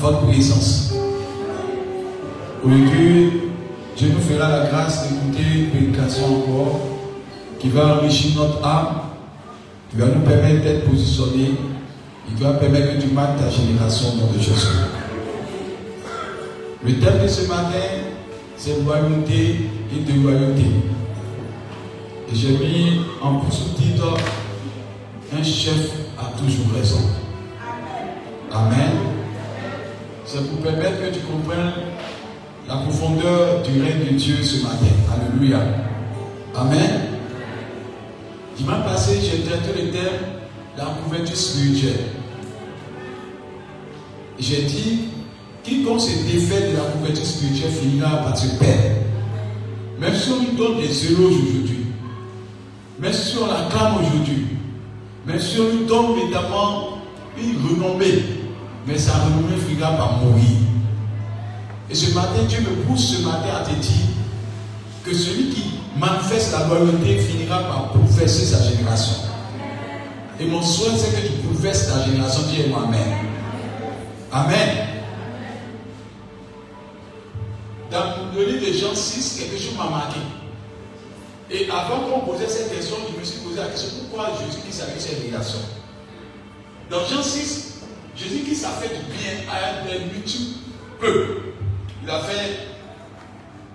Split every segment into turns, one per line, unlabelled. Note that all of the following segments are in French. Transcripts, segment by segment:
votre présence. Aujourd'hui, Dieu nous fera la grâce d'écouter une prédication encore qui va enrichir notre âme, qui va nous permettre d'être positionnés et qui va permettre que tu marques ta génération dans le Jésus. Le thème de ce matin, c'est royauté et de royauté. Et j'ai mis en sous-titre Un chef a toujours raison. Amen. C'est pour permettre que tu comprennes la profondeur du règne de Dieu ce matin. Alléluia. Amen. Dimanche passé, j'ai traité le thème la couverture spirituelle. J'ai dit, quiconque se défait de la couverture spirituelle finira par se perdre. Même si on lui donne des éloges aujourd'hui, même si on l'acclame aujourd'hui, même si on lui donne évidemment une renommée, mais sa renommée finira par mourir. Et ce matin, Dieu me pousse ce matin à te dire que celui qui manifeste la loyauté finira par bouleverser sa génération. Et mon souhait, c'est que tu bouleverses ta génération. Dis-moi Amen. Amen. Dans le livre de Jean 6, quelque chose m'a marqué. Et avant qu'on posait cette question, je me suis posé la question pourquoi Jésus qui savait cette relation Dans Jean 6, Jésus qui s'est fait du bien à un multiple peuple. Il a fait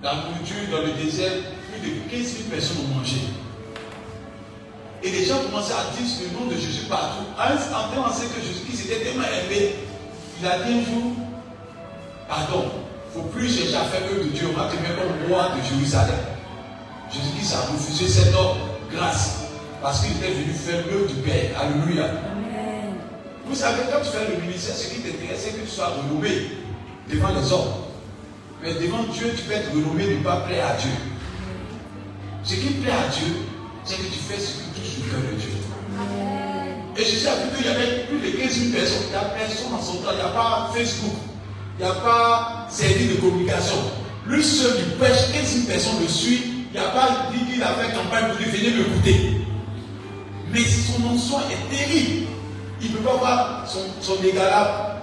la nourriture dans le désert, plus de 15 000 personnes ont mangé. Et les gens commençaient à dire le nom de Jésus partout. En temps, on sait que Jésus qui s'était tellement aimé, il a dit un jour, pardon, il ne faut plus chercher à faire œuvre de Dieu, on va te mettre comme roi de Jérusalem. Jésus qui a refusé cette grâce parce qu'il était venu faire l'œuvre du Père. Alléluia. Vous savez, quand tu fais le ministère, ce qui t'intéresse, c'est que tu sois renommé devant les hommes. Mais devant Dieu, tu peux être renommé ne pas plaire à Dieu. Ce qui plaît à Dieu, c'est que tu fais ce qui touche le cœur de Dieu. Et je sais qu'il y avait plus de 15 000 personnes. Il n'y a personne dans son temps. Il n'y a pas Facebook. Il n'y a pas service de communication. Lui seul, il pêche 15 000 personnes le suivent. Il n'y a pas dit qu'il a fait campagne pour lui venir m'écouter. Mais son nom est terrible il ne peut pas voir son, son égalable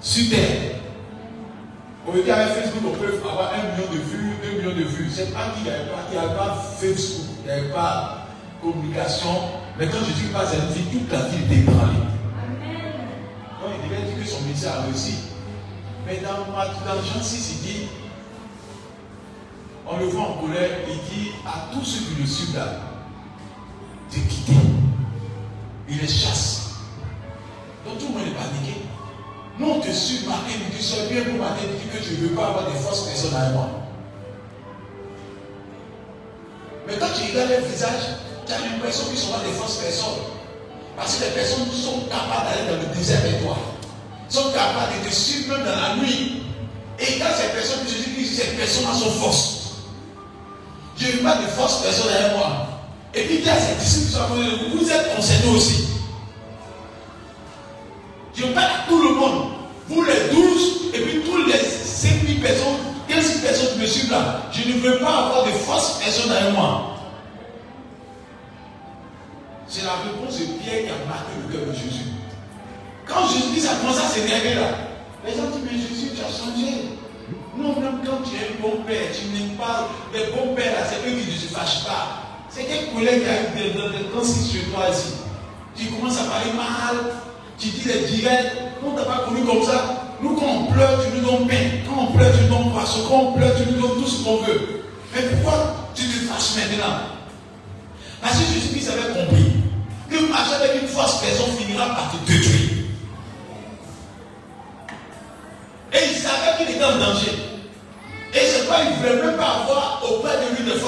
sur terre. Aujourd'hui, avec Facebook, on peut avoir un million de vues, deux millions de vues. C'est pas qu'il n'y avait pas, il avait pas Facebook, il n'y avait pas communication. Mais quand Jésus passe à vie, toute la vie était ébranlée. Donc il devait dire que son ministère a réussi. Mais dans, dans Jean 6, il dit, on le voit en colère, il dit à tous ceux qui le suivent là, de quitter il les chasse. Donc tout le monde est paniqué. Nous, on te suit, marqué, tu sois bien pour matin, dis que tu ne veux pas avoir des fausses personnes à moi. Mais quand tu regardes leur visage, tu as l'impression qu'ils sont des fausses personnes. Parce que les personnes sont capables d'aller dans le désert avec toi. Sont capables de te suivre dans la nuit. Et quand ces personnes, je dis que ces personnes sont fausses. Je ne veux pas de fausses personnes avec moi. Et puis il y a ces disciples vous êtes concernés aussi. Je parle à tout le monde. Vous les douze, et puis tous les 5000 personnes, 15 personnes qui me suivent là. Je ne veux pas avoir de fausses personnes avec moi. C'est la réponse de Pierre qui a marqué le cœur de Jésus. Quand Jésus a commencé à s'énerver là, les gens disent, mais Jésus, tu as changé. Non, même quand tu es un bon père, tu n'aimes pas les bons pères là, c'est eux qui ne se fâchent pas. C'est quel collègue qui a eu des, des, chez toi ici. Tu commences à parler mal, tu dis les directs. On t'a pas connu comme ça. Nous, quand on pleure, tu nous donnes pain. Quand on pleure, tu nous donnes poisson. Quand on pleure, tu nous donnes tout ce qu'on veut. Mais pourquoi tu te fâches maintenant Parce que Jésus-Christ avait compris que marcher avec une fausse personne finira par te détruire. Et il savait qu'il était en danger. Et c'est pas, il ne voulait même pas avoir auprès de lui de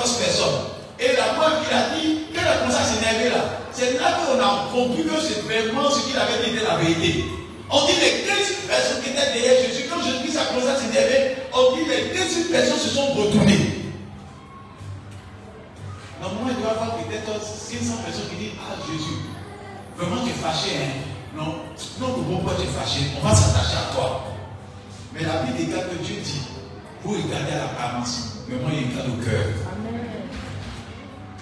et la preuve qu'il a dit, qu'elle a commencé à s'énerver là, c'est là qu'on a compris que c'est vraiment ce qu'il avait dit était la vérité. On dit les 15 personnes qui étaient derrière Jésus, quand Jésus a commencé à s'énerver, on dit les 15 personnes se sont retournées. Normalement, il doit y avoir peut-être 500 personnes qui disent Ah Jésus, vraiment tu es fâché, hein Non, non, pourquoi tu es fâché On va s'attacher à toi. Mais la Bible déclare que Dieu dit Vous regardez à l'apparence, mais moi il regarde au cœur.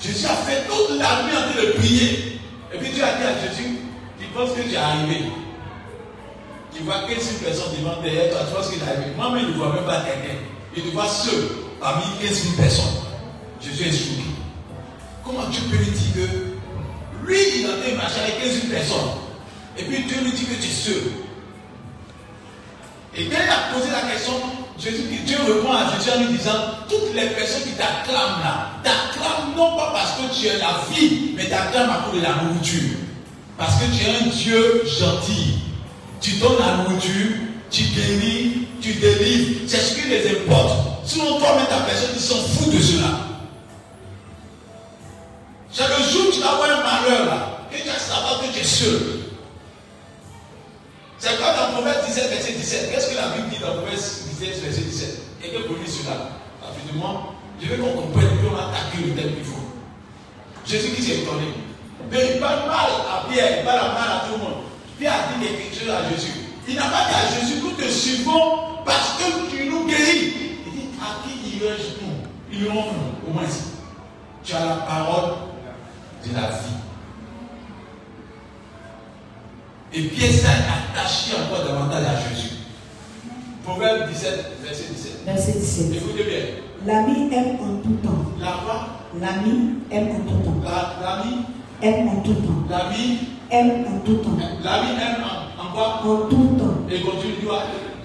Jésus a fait toute la nuit en train de prier. Et puis Dieu a dit à Jésus, tu penses que j'ai arrivé? Tu vois 15 personnes devant derrière toi, tu vois ce qu'il a arrivé? Moi-même, je ne vois même pas quelqu'un. Il te voit seul parmi 15 000 personnes. Jésus est choqué. Comment tu peux lui dire que lui, il a été marcher avec 15 000 personnes? Et puis Dieu lui dit que tu es seul. Et quand il a posé la question, Dieu répond à Jésus en lui disant, toutes les personnes qui t'acclament là, t'acclament non pas parce que tu es la vie, mais t'acclament à cause de la nourriture. Parce que tu es un Dieu gentil. Tu donnes la nourriture, tu guéris, tu délivres. C'est ce qui les importe. Sinon, toi-même, ta personne, ils s'en foutent de cela. C'est le jour où tu vas avoir un malheur là, que tu vas savoir que tu es seul. C'est comme dans Proverbe 17, verset 17. Qu'est-ce que la Bible dit dans Proverbe 17, verset 17 Et que pour lui cela Rapidement, je veux qu'on comprenne qu'on attaque le thème qu'il faut. Jésus qui s'est étonné. Mais il parle mal à Pierre, il parle mal à tout le monde. Pierre a dit quelque chose à Jésus. Il n'a pas dit à Jésus, nous te suivons parce que tu nous guéris. Il dit, à qui irais-je nous? Irons-nous, au moins. Tu as la parole de la vie. Et Pierre s'est attaché encore davantage à Jésus. Proverbe 17, verset 17.
Verset 17.
Écoutez bien.
L'ami aime en tout temps.
La quoi
L'ami aime en tout temps.
L'ami
Aime en tout temps.
L'ami
Aime en tout temps.
L'ami aime en, en quoi?
En tout temps.
Et continue, toi.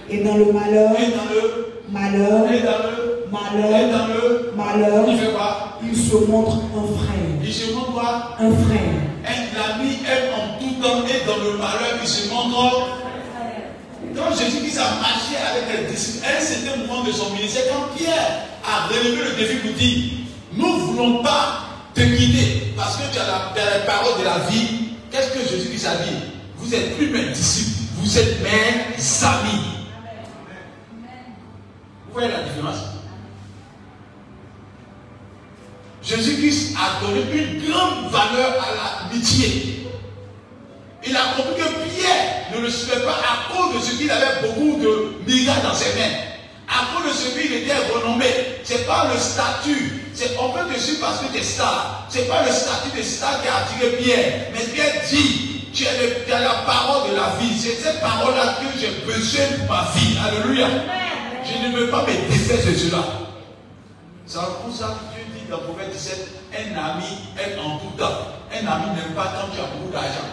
Et dans le malheur,
Et dans le
malheur,
Et dans le Et
malheur,
dans le
malheur,
Il fait quoi?
Il se montre un frère.
Il se montre quoi?
Un frère.
Un L'ami aime et dans le malheur, il se montre. Quand Jésus qui a marché avec les disciples, un certain moment de son ministère, quand Pierre a relevé le défi pour dire Nous ne voulons pas te quitter parce que tu as la, tu as la parole de la vie. Qu'est-ce que Jésus qui a dit? Vous êtes plus mes disciples, vous êtes mes amis. Vous voyez la différence? Jésus-Christ a donné une grande valeur à l'amitié. Il a compris que Pierre ne le suivait pas à cause de ce qu'il avait beaucoup de miracles dans ses mains. À cause de ce qu'il était renommé. Ce n'est pas le statut. C'est on peut te suivre parce que tu es star. Ce n'est pas le statut de star qui a attiré Pierre. Mais Pierre dit, tu as, le- tu as la parole de la vie. C'est cette parole-là que j'ai besoin pour ma vie. Alléluia. Je ne veux pas me défaire de cela. C'est pour ça que Dieu dit dans Proverbe 17, un ami est en tout temps. Un ami n'aime pas quand tu as beaucoup d'argent.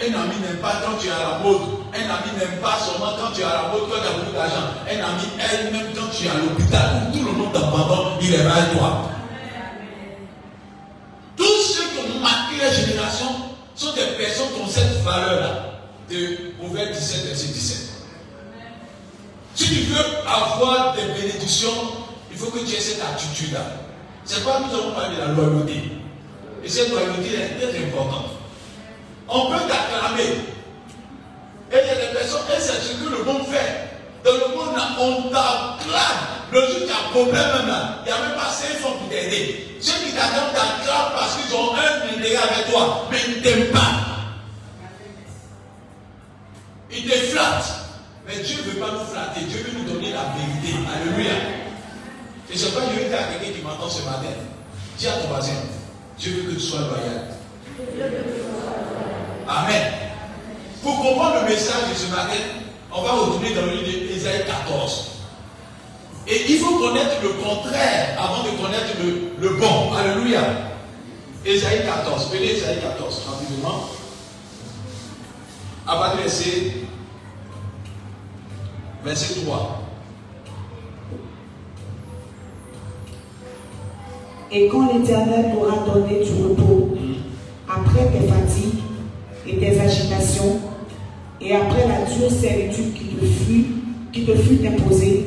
Un ami n'aime pas quand tu es à la mode. Un ami n'aime pas seulement quand tu es à la mode, quand tu as beaucoup d'argent. Un ami aime même quand tu es à l'hôpital, tout le monde t'abandonne, il est mal toi. Tous ceux qui ont marqué la génération sont des personnes qui ont cette valeur-là. De Proverbe 17, verset 17. Si tu veux avoir des bénédictions, il faut que tu aies cette attitude-là. C'est pas nous avons parlé de la loyauté. Et cette loyauté est très importante. On peut t'acclamer. Et il y a des personnes, et c'est ce que le monde fait. Dans le monde, on t'acclame. Le jour tu as un problème, il n'y a même pas 5 fois pour t'aider. Ceux qui t'acclament t'acclament parce qu'ils ont un intérêt avec toi, mais ils ne t'aiment pas. Ils te flattent. Mais Dieu ne veut pas nous flatter. Dieu veut nous donner la vérité. Alléluia. Et sais pas, vais dire à quelqu'un qui m'entend ce matin. Dis à ton voisin, Dieu veut que tu sois loyal. Amen. Pour comprendre le message de ce matin, on va retourner dans le livre d'Ésaïe 14. Et il faut connaître le contraire avant de connaître le, le bon. Alléluia. Ésaïe 14. Prenez Ésaïe 14 rapidement. À partir verset, verset 3.
Et quand l'Éternel t'aura donné du repos, après tes fatigues et tes agitations, et après la dure servitude qui te fut, qui te fut imposée,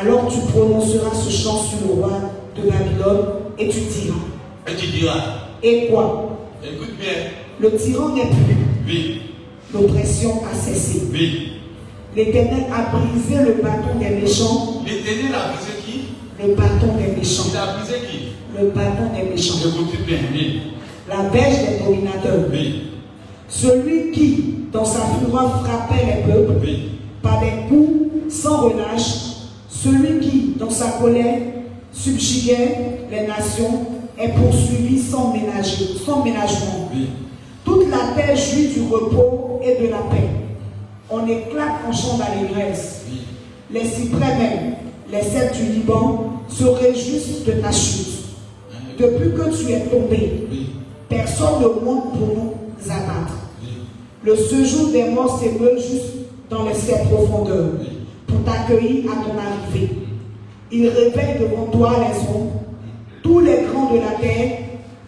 alors tu prononceras ce chant sur le roi de Babylone, et tu diras,
Et tu diras,
et quoi?
écoute bien,
Le tyran n'est plus.
Oui.
L'oppression a cessé.
Oui.
L'Éternel a brisé le bâton des méchants.
L'éternel a brisé qui?
Le bâton des méchants.
Il a brisé qui?
Le bâton des méchants.
Bien. Oui.
La verge des dominateurs.
Oui.
Celui qui, dans sa fureur, frappait les peuples
Oui.
par des coups sans relâche. Celui qui, dans sa colère, subjuguait les nations est poursuivi sans, ménager, sans ménagement.
Oui.
Toute la terre jouit du repos et de la paix. On éclate en chant d'allégresse.
Oui.
Les cyprès même, les cèdres du Liban se réjouissent de ta chute. Depuis que tu es tombé, personne ne monte pour nous abattre. Le séjour des morts s'émeut juste dans les sept profondeurs pour t'accueillir à ton arrivée. Il réveille devant toi les hommes, tous les grands de la terre,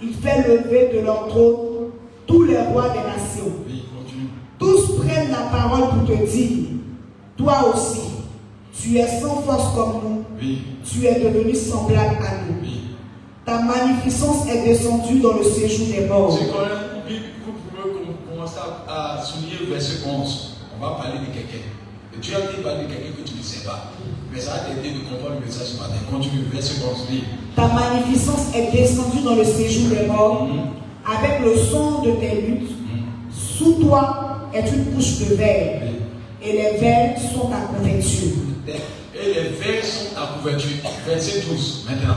il fait lever de leur trône tous les rois des nations. Tous prennent la parole pour te dire, toi aussi, tu es sans force comme nous,
Oui.
tu es devenu semblable à nous.
Oui.
Ta magnificence est descendue dans le séjour des morts.
C'est quand même, oui, vous pouvez com- commencer à, souligner le verset 11. On va parler de quelqu'un. Et Dieu a dit parler de quelqu'un que tu ne sais pas. Mais ça va t'aider de comprendre le message ce matin. Continue, verset 11. Oui.
Ta magnificence est descendue dans le séjour des morts,
Mhm.
avec le son de tes luttes.
Mhm.
Sous toi est une couche de verre, et les verres sont ta couverture.
Et les vers sont ta couverture. Verset 12. Maintenant.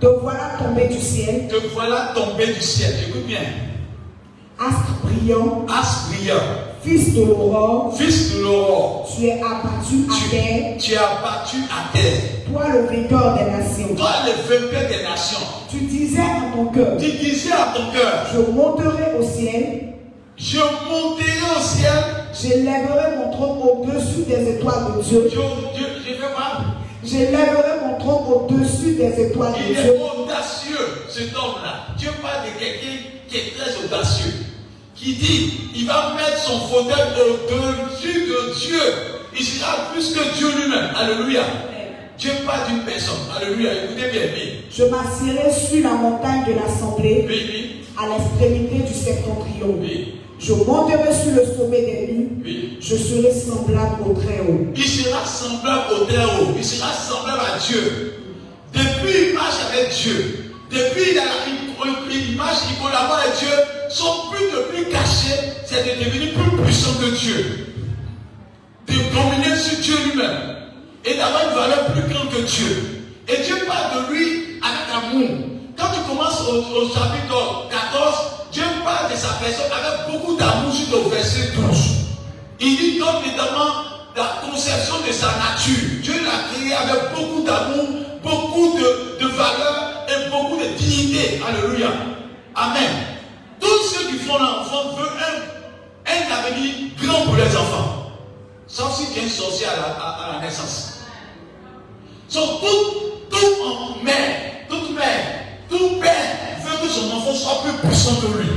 Te voilà tombé du ciel,
Te voilà tombé du ciel. Écoute bien.
Astre brillant, fils de l'aurore,
Fils de l'aurore.
tu es abattu à terre,
Tu, es abattu à terre.
toi le vainqueur des nations.
Toi, le vainqueur des nations.
Tu disais en ton cœur,
Tu disais à ton cœur,
je monterai au ciel,
je monterai au ciel.
j'élèverai mon trône au-dessus des étoiles de Dieu,
Dieu, Dieu, je
mon trône au-dessus des étoiles de
Il
Dieu.
est audacieux, cet homme-là. Dieu parle de quelqu'un qui est très audacieux. Qui dit, il va mettre son fauteuil au-dessus de Dieu. Il sera plus que Dieu lui-même. Alléluia. Dieu parle d'une personne. Alléluia. Écoutez bien, oui.
Je m'assierai sur la montagne de l'assemblée,
Oui, oui,
à l'extrémité du septentrion.
oui,
Je monterai sur le sommet des nues,
oui.
je serai semblable au Très-Haut.
Il sera semblable au Très-Haut. Il sera semblable à Dieu. Depuis il marche avec Dieu. Depuis il, a, il marche, il collabore avec Dieu. Son but le plus caché, c'est de devenir plus puissant que Dieu. De dominer sur Dieu lui-même. Et d'avoir une valeur plus grande que Dieu. Et Dieu parle de lui avec amour. Quand tu commences au, chapitre 14, Dieu parle de sa personne avec beaucoup d'amour jusqu'au verset 12. Il dit donc évidemment la conception de sa nature. Dieu l'a créé avec beaucoup d'amour, beaucoup de valeur et beaucoup de dignité. Alléluia. Amen. Tous ceux qui font l'enfant veulent un, un avenir grand pour les enfants. Sauf si tu es sorcier à la, à- la naissance. Donc, tout, tout en mère, toute mère, tout père veut que son enfant soit plus puissant que lui.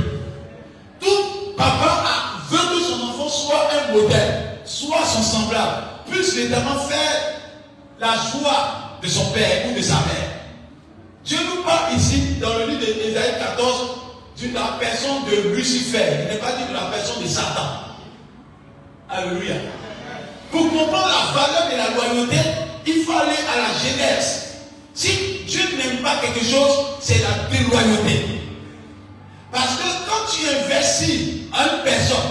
Tout papa veut que son enfant soit un modèle, soit son semblable, puisse évidemment faire la joie de son père ou de sa mère. Dieu nous parle ici, dans le livre d'Ésaïe 14, de la personne de Lucifer. Il n'est pas dit de la personne de Satan. Alléluia. Pour comprendre la valeur de la loyauté, il faut aller à la Genèse. Si Dieu n'aime pas quelque chose, c'est la déloyauté. Parce que quand tu investis à une personne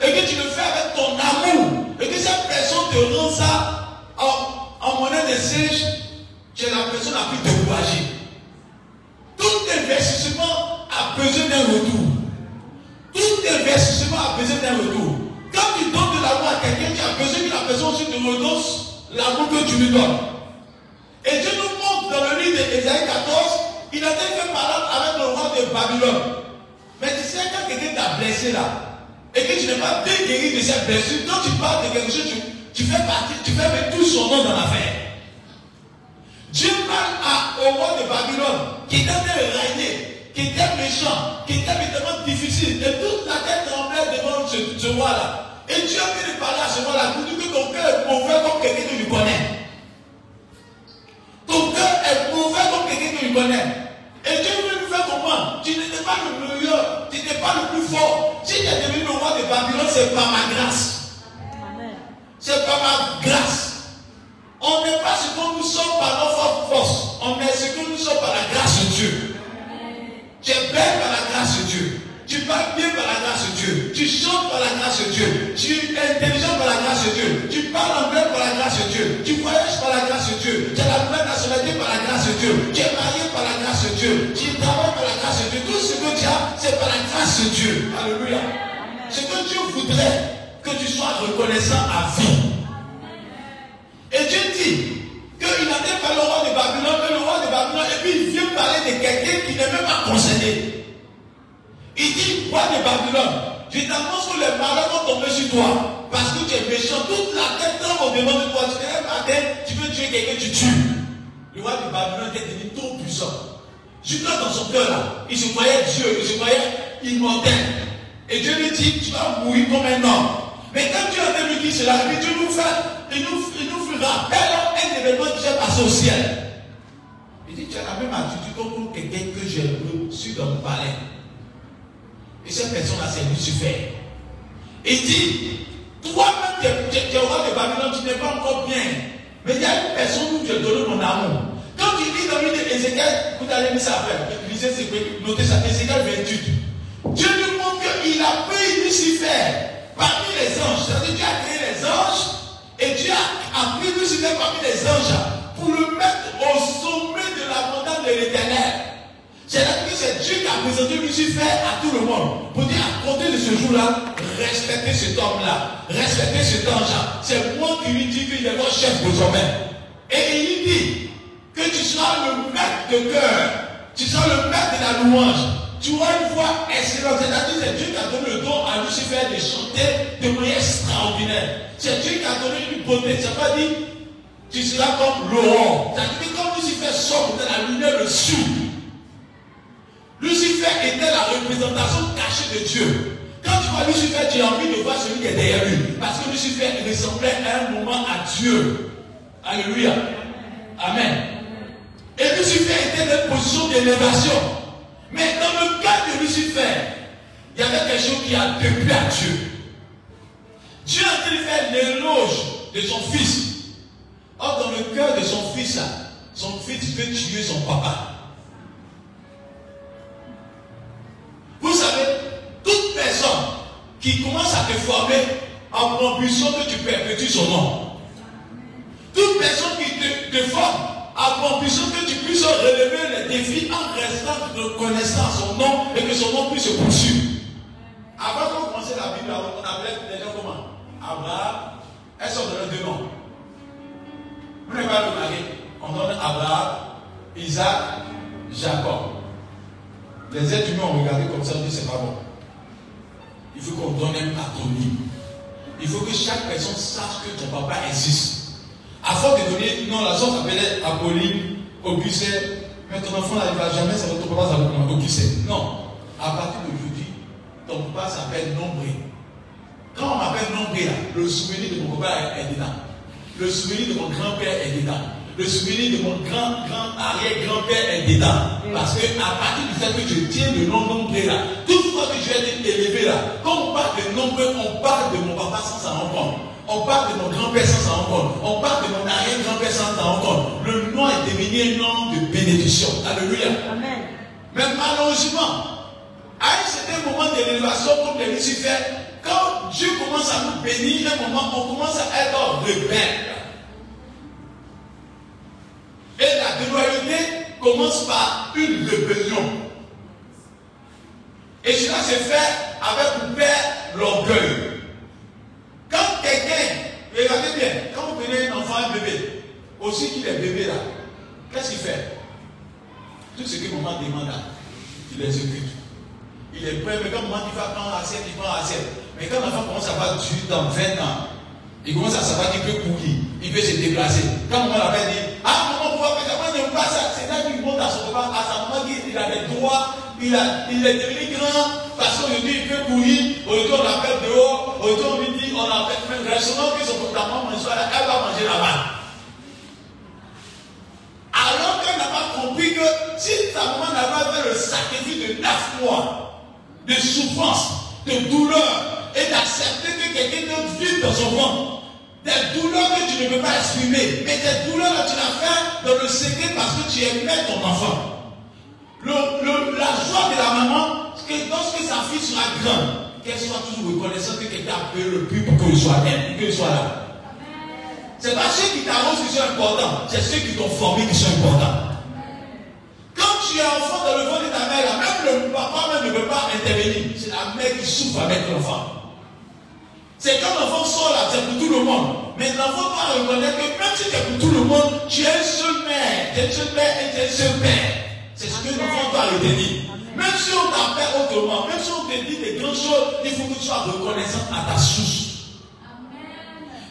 et que tu le fais avec ton amour et que cette personne te rend ça en, en monnaie de siège, tu es la personne la plus découragée. Tout investissement a besoin d'un retour. Tout investissement a besoin d'un retour. Quand tu donnes de l'amour à quelqu'un, tu as besoin que la personne aussi te redonne l'amour que tu lui donnes. Et Dieu nous montre dans le livre d'Ésaïe 14, il a été fait avec le roi de Babylone. Mais tu sais, quand quelqu'un t'a blessé là, et que tu n'es pas bien guéri de cette blessure, quand tu parles de quelque chose, tu, fais partie, tu fais mettre tout son nom dans l'affaire. Dieu parle au roi de Babylone, qui était en train de régner, qui était méchant, qui était évidemment difficile, et toute la tête tremblait devant ce, ce roi-là. Et Dieu a fait de parler à ce roi-là pour dire que ton cœur est mauvais comme quelqu'un que tu connais. Ton cœur est mauvais comme quelqu'un que tu connais. Et Dieu veut nous faire comprendre. Tu n'étais pas le meilleur, tu n'étais pas le plus fort, c'est par ma grâce. C'est par ma grâce. On n'est pas ce que nous sommes par notre force. On est ce que nous sommes par la grâce de Dieu. Tu es belle par la grâce de Dieu. Tu parles bien par la grâce de Dieu. Tu chantes par la grâce de Dieu. Tu es intelligent par la grâce de Dieu. Tu parles anglais par la grâce de Dieu. Tu voyages par la grâce de Dieu. Tu as la nouvelle nationalité par la grâce de Dieu. Tu es marié par la grâce de Dieu. Tu travailles par la grâce de Dieu. Tout ce que tu as, c'est par la grâce de Dieu. Alléluia. Ce que Dieu voudrait que tu sois reconnaissant à vie. Et Dieu dit qu'il n'atteint pas le roi de Babylone, mais le roi de Babylone, et puis il vient parler de quelqu'un qui n'est même pas concédé. Il dit, roi de Babylone, je t'annonce que les malheurs vont tomber sur toi. Parce que tu es méchant. Toute la tête tombe au devant de toi. Tu te matin, tu veux tuer quelqu'un, tu tues. Le roi de Babylone était devenu trop puissant. Jusqu'à dans son cœur là, il se croyait Dieu, il se croyait immortel. Et Dieu lui dit, tu vas mourir comme un homme. Mais quand Dieu a dit cela, Dieu nous fait, il nous, il nous fera un événement qui s'est passé au ciel. Il dit, tu as la même attitude comme quelqu'un que j'ai reçu dans le palais. Et cette personne-là, c'est Lucifer. Il dit, toi-même, tu es roi de Babylone, tu n'es pas encore bien. Mais il y a une personne où tu as donné mon amour. Quand tu lis dans le livre d'Ézéchiel, vous allez lire ça après. Lisez, notez ça, Ézéchiel 28. Dieu nous montre qu'il a pris Lucifer parmi les anges. C'est-à-dire Dieu a créé les anges et Dieu a pris Lucifer parmi les anges pour le mettre au sommet de la montagne de l'éternel. C'est-à-dire que c'est Dieu qui a présenté Lucifer à tout le monde. Pour dire à compter de ce jour-là, respectez cet homme-là, respectez cet ange-là. C'est moi qui lui dis qu'il est mon chef sommet. Et il dit que tu seras le maître de cœur, tu seras le maître de la louange. Tu auras une voix excellente. C'est-à-dire c'est Dieu qui a donné le don à Lucifer de chanter de manière extraordinaire? C'est Dieu qui a donné une beauté. Ça pas dit tu seras comme Laurent. C'est-à-dire quand Lucifer sort de la lumière le sud, Lucifer était la représentation cachée de Dieu. Quand tu vois Lucifer, tu as envie de voir celui qui est derrière lui. Parce que Lucifer ressemblait à un moment à Dieu. Alléluia. Amen. Et Lucifer était dans une position d'élévation. Mais dans le cas de Lucifer, il y avait quelque chose qui a déplu à Dieu. Dieu a train faire l'éloge de son fils. Or, dans le cœur de son fils, son fils veut tuer son papa. Vous savez, toute personne qui commence à te former en ambition que tu perpétues son nom, toute personne qui te, forme en ambition que tu puisses relever les défis en restant reconnaissant son nom et que son nom puisse se poursuivre. Avant qu'on commence la Bible, on appelait les gens comment? Abraham, elles sont données deux noms. Vous n'avez pas remarqué On donne Abraham, Isaac, Jacob. Les êtres humains ont regardé comme ça, on dit c'est pas bon. Il faut qu'on donne un patronyme. Il faut que chaque personne sache que ton papa existe. Avant de donner, non, la sorte s'appelait Apolline, Augustin, mais ton enfant n'arrive jamais, ça va ton papa s'appelle Augustin. Non. À partir d'aujourd'hui, ton papa s'appelle Nombré. Quand on m'appelle Nombré, le souvenir de mon papa est dedans. Le souvenir de mon grand-père est dedans le souvenir de mon grand, grand arrière-grand-père est dedans. Parce que à partir du fait que je tiens le nom nombré là, toute fois que je vais être élevé là, quand on parle de nombreux, on parle de mon papa sans s'en rendre. On parle de mon grand-père sans s'en rendre. On parle de mon arrière-grand-père sans s'en rendre. Le nom est devenu un nom de bénédiction. Alléluia. Amen. Mais malheureusement, à un certain moment d'élévation comme les Lucifer, quand Dieu commence à nous bénir, un moment, on commence à être rebelle. Et la déloyauté commence par une rébellion. Et cela se fait avec pour père l'orgueil. Quand quelqu'un, regardez bien, quand vous prenez un enfant, un bébé, aussi qu'il est bébé là, qu'est-ce qu'il fait? Tout ce que maman demande là, il exécute. Il est prêt, mais quand maman dit va prendre assiette, il prend assiette. Mais quand l'enfant commence à avoir 18 ans, 20 ans, il commence à savoir qu'il peut courir, il peut se déplacer. Quand maman l'avait dit, ah maman, pourquoi faire ça n'aime pas ça C'est là qu'il monte à son papa, à sa maman, il a des droits, il, a, il est devenu grand, parce qu'aujourd'hui il peut courir, aujourd'hui on l'appelle dehors, aujourd'hui on lui dit, on l'appelle, même restaurant que son maman mange là, elle va manger là-bas. Alors qu'elle n'a pas compris que si sa maman n'a pas fait le sacrifice de mois de souffrance, de douleur et d'accident, accepter que quelqu'un d'autre vive dans son ventre. Des douleurs que tu ne peux pas exprimer, mais des douleurs que tu l'as fait dans le secret parce que tu aimais ton enfant. la joie de la maman, c'est que lorsque sa fille sera grande, qu'elle soit toujours reconnaissante que quelqu'un a payé le prix pour qu'il soit elle, qu'il soit là. C'est pas ceux qui t'arrosent qui sont importants, c'est ceux qui t'ont formé qui sont importants. Quand tu es enfant dans le ventre de ta mère, même le papa même ne peut pas intervenir. C'est la mère qui souffre avec l'enfant. C'est quand l'enfant sort là, c'est pour tout le monde. Mais l'enfant doit reconnaître que même si c'est pour tout le monde, tu es seul mère, tu es seul père et tu es seul père. C'est ce que l'enfant doit retenir. Même si on t'appelle autrement, même si on te dit des grandes choses, il faut que tu sois reconnaissant à ta source.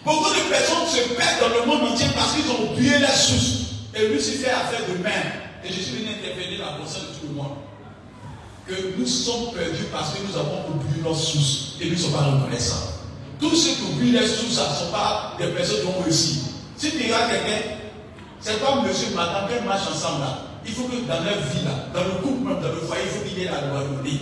Beaucoup de personnes se perdent dans le monde entier parce qu'ils ont oublié la source. Et Lucifer a fait de même. Et je suis venu intervenir la personne de tout le monde. Que nous sommes perdus parce que nous avons oublié notre source et nous ne sommes pas reconnaissants. Tous ceux qui oublient les sous, ça ne sont pas des personnes qui ont réussi. Si tu regardes quelqu'un, c'est comme monsieur, madame, quand ils marchent ensemble là, il faut que dans leur vie là, dans le couple même, dans le foyer, il faut qu'il y ait la loyauté.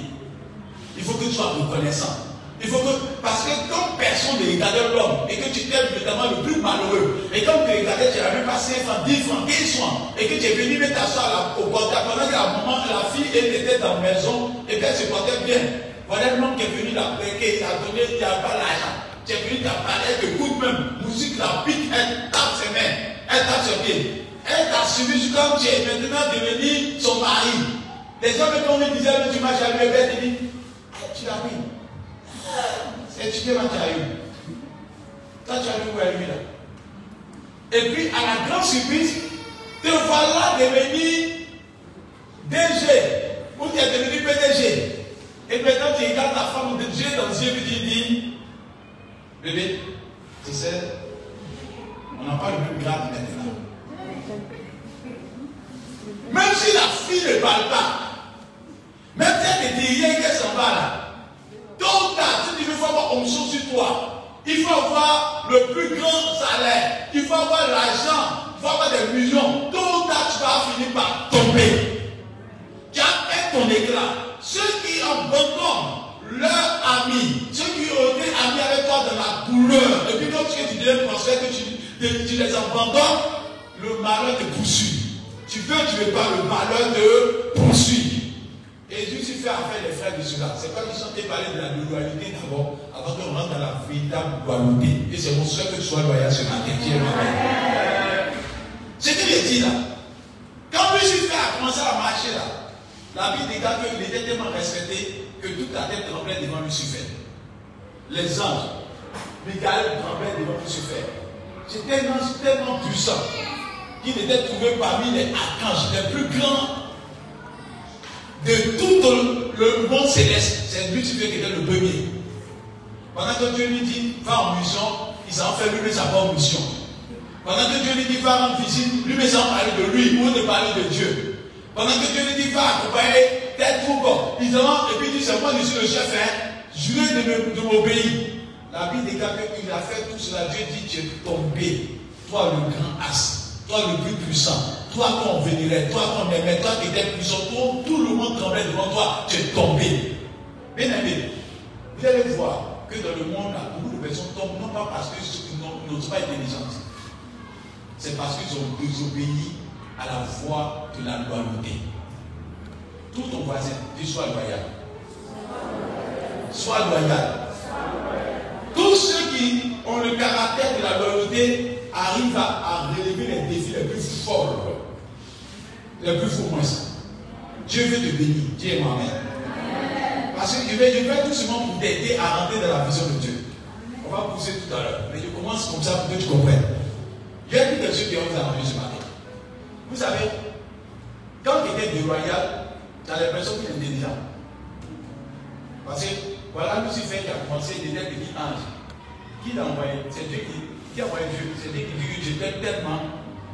Il faut que tu sois reconnaissant. Il faut que, parce que comme personne ne regardait l'homme et que tu t'aimes notamment le plus malheureux, et comme tu regardais, tu n'avais même pas 5 francs, 10 francs, 15 francs, et que tu es venu mettre ta soeur au portail pendant que la maman, la fille, était dans la maison, et bien elle se portait bien. Voilà monde qui est venu la qui a donné, il a pas l'argent. Tu es venu parler, elle écoute même, musique la pique, elle tape ses mains, elle tape ses pieds. Elle t'a suivi comme tu es maintenant devenu son mari. Les hommes quand on me disaient, tu m'as jamais tu dis, tu l'as pris. C'est tu as eu. Toi, tu as vu où elle est là? Et puis, à la grande surprise, te voilà devenu DG, ou tu es devenu PDG. Et maintenant, tu regardes ta femme de Dieu dans les yeux et tu dis, Bébé, tu sais, on n'a pas le même grade maintenant. Même si la fille ne parle pas, même si elle dit rien qu'elle s'en va là, tôt ou tard, si tu veux avoir onction sur toi, il faut avoir le plus grand salaire, il faut avoir l'argent, il faut avoir des millions. Tôt ou tu vas finir par tomber. Tu as ton éclat. Ceux qui abandonnent leurs amis, ceux qui ont été amis avec toi dans la douleur, et puis lorsque tu que tu, les abandonnes, le malheur te poursuit. Tu veux, tu veux pas, le malheur te poursuit. Et Lucifer a fait les frères de cela. C'est pas qu'ils sont parler de la loyauté d'abord, avant qu'on rentre dans la véritable loyauté. Et c'est mon souhait que tu sois loyal ce matin. C'est ce qu'il dit là. Quand Lucifer a commencé à marcher là, la Bible dit qu'il était tellement respecté que toute la tête tremblait devant Lucifer. Les anges, Michael tremblait devant Lucifer. C'était tellement, tellement puissant qu'il était trouvé parmi les archanges les plus grands de tout le monde céleste. C'est Lucifer qui était le premier. Pendant que Dieu lui dit, va en mission, il s'en fait lui-même sa propre mission. Pendant que Dieu lui dit, va rendre visite, lui-même s'en parler de lui ou de parler de Dieu. Pendant que Dieu lui dit, va accompagner Ils et puis dit, c'est moi, je suis le chef, hein. Jurez de m'obéir. La Bible déclare qu'il a fait tout cela. Dieu dit, tu es tombé. Toi, le grand as. Toi, le plus puissant. Toi qu'on vénérait. Toi qu'on aimait. Toi qui étais puissant. Toi, tout le monde tremblait devant toi. Tu es tombé. Bien aimé, vous allez voir que dans le monde, beaucoup de personnes tombent non pas parce qu'ils n'ont pas intelligence. C'est parce qu'ils ont désobéi à la voix de la loyauté. Tout ton voisin, dis sois loyal. Sois loyal. Tous ceux qui ont le caractère de la loyauté arrivent à, relever les défis les plus forts, les plus fous. Dieu veut te bénir. Dieu est moi-même. Parce que je vais, je vais tout pour t'aider à rentrer dans la vision de Dieu. On va pousser tout à l'heure. Mais je commence comme ça pour que tu comprennes. Il y a quelque chose qui va vous arranger ce matin. Vous savez, quand quelqu'un est royal, tu as l'impression qu'il est intelligent. Parce que voilà Lucifer qui a commencé, il était petit ange. Qui l'a envoyé? C'est Dieu qui, qui a envoyé Dieu. C'est Dieu qui dit que j'étais tellement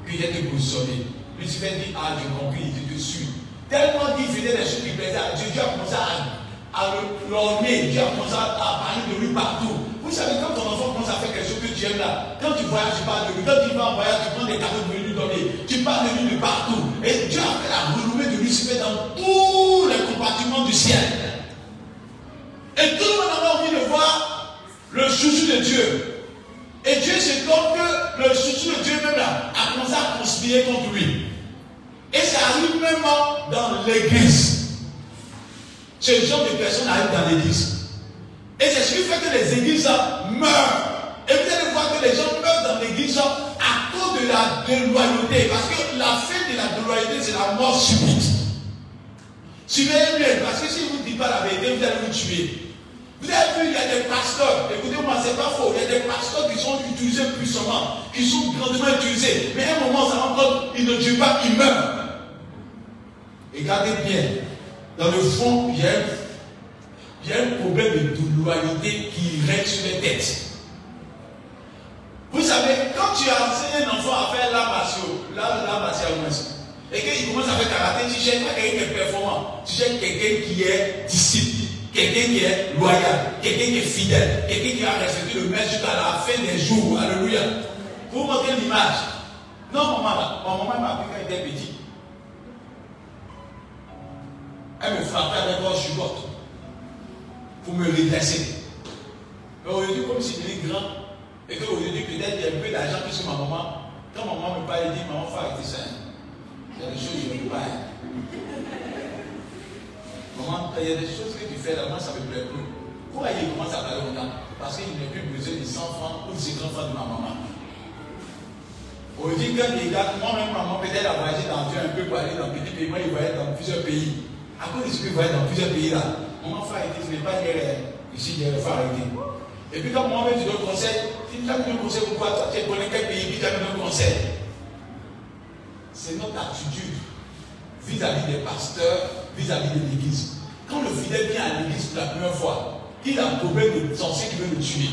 que j'ai positionné. Lucifer dit Ah, j'ai compris, je te suis. Tellement qu'il faisait des choses qui plaisaient à Dieu, Dieu a commencé à, à l'orner, Dieu a commencé à, parler de lui partout. Vous savez, quand ton enfant commence à faire quelque chose que tu aimes là, quand tu voyages, tu parles de lui. Quand tu vas en voyage, tu prends des cadeaux pour lui donner. Tu parles de lui de partout. Et Dieu a fait la renommée dans tous les compartiments du ciel. Et tout le monde a envie de voir chouchou de Dieu. Et Dieu s'étonne que le chouchou de Dieu même là a commencé à conspirer contre lui. Et ça arrive même dans l'église. Ce genre de personnes arrivent dans l'église. Et c'est ce qui fait que les églises meurent. Et vous allez voir que les gens meurent dans l'église à cause de la déloyauté. Parce que la fin de la déloyauté, c'est la mort subite. Suivez bien, parce que si vous ne dites pas la vérité, vous allez vous tuer. Vous avez vu, il y a des pasteurs, écoutez-moi, c'est pas faux, il y a des pasteurs qui sont utilisés puissamment, qui sont grandement utilisés. Mais à un moment, ça rencontre, ils ne tuent pas, ils meurent. Et gardez bien, dans le fond, il y, a, un problème de loyauté qui règne sur les têtes. Vous savez, quand tu as enseigné un enfant à faire l'art martiaux, l'art martial et qu'il commence à faire karaté, tu cherches pas quelqu'un qui est performant, tu cherches quelqu'un qui est disciple, quelqu'un qui est loyal, quelqu'un qui est fidèle, quelqu'un qui a respecté le maître jusqu'à la fin des jours. Alléluia. Vous montrer l'image. Non, maman, ma maman m'a appris quand il était petit. Elle me frappait avec un chugote pour me redresser. Mais aujourd'hui, comme si j'étais grand, et qu'aujourd'hui, peut-être il y a un peu d'argent plus que ma maman, quand maman me parle, elle dit Maman, il faut arrêter ça. Il y a des choses que je ne pas. Maman, il y a des choses que tu fais là, moi, ça me plaît plus. Pourquoi il commence à parler autant Parce qu'il n'a plus besoin des 100 francs ou des 50 francs de ma maman. Aujourd'hui, quand les gars, moi-même, maman, peut-être a voyagé dans un peu pour aller dans petit pays, moi, il voyage dans plusieurs pays. À cause de ce qu'il dans plusieurs pays là, maman faut arrêter, ce n'est pas ici, il faut arrêter. Et puis quand moi-même tu donnes conseil, tu me donnes un conseil pourquoi toi tu es connu quel pays, puis tu as un conseil? C'est notre attitude vis-à-vis des pasteurs, vis-à-vis de l'église. Quand le fidèle vient à l'église pour la première fois, qu'il a un problème de sorcier qui veut le tuer,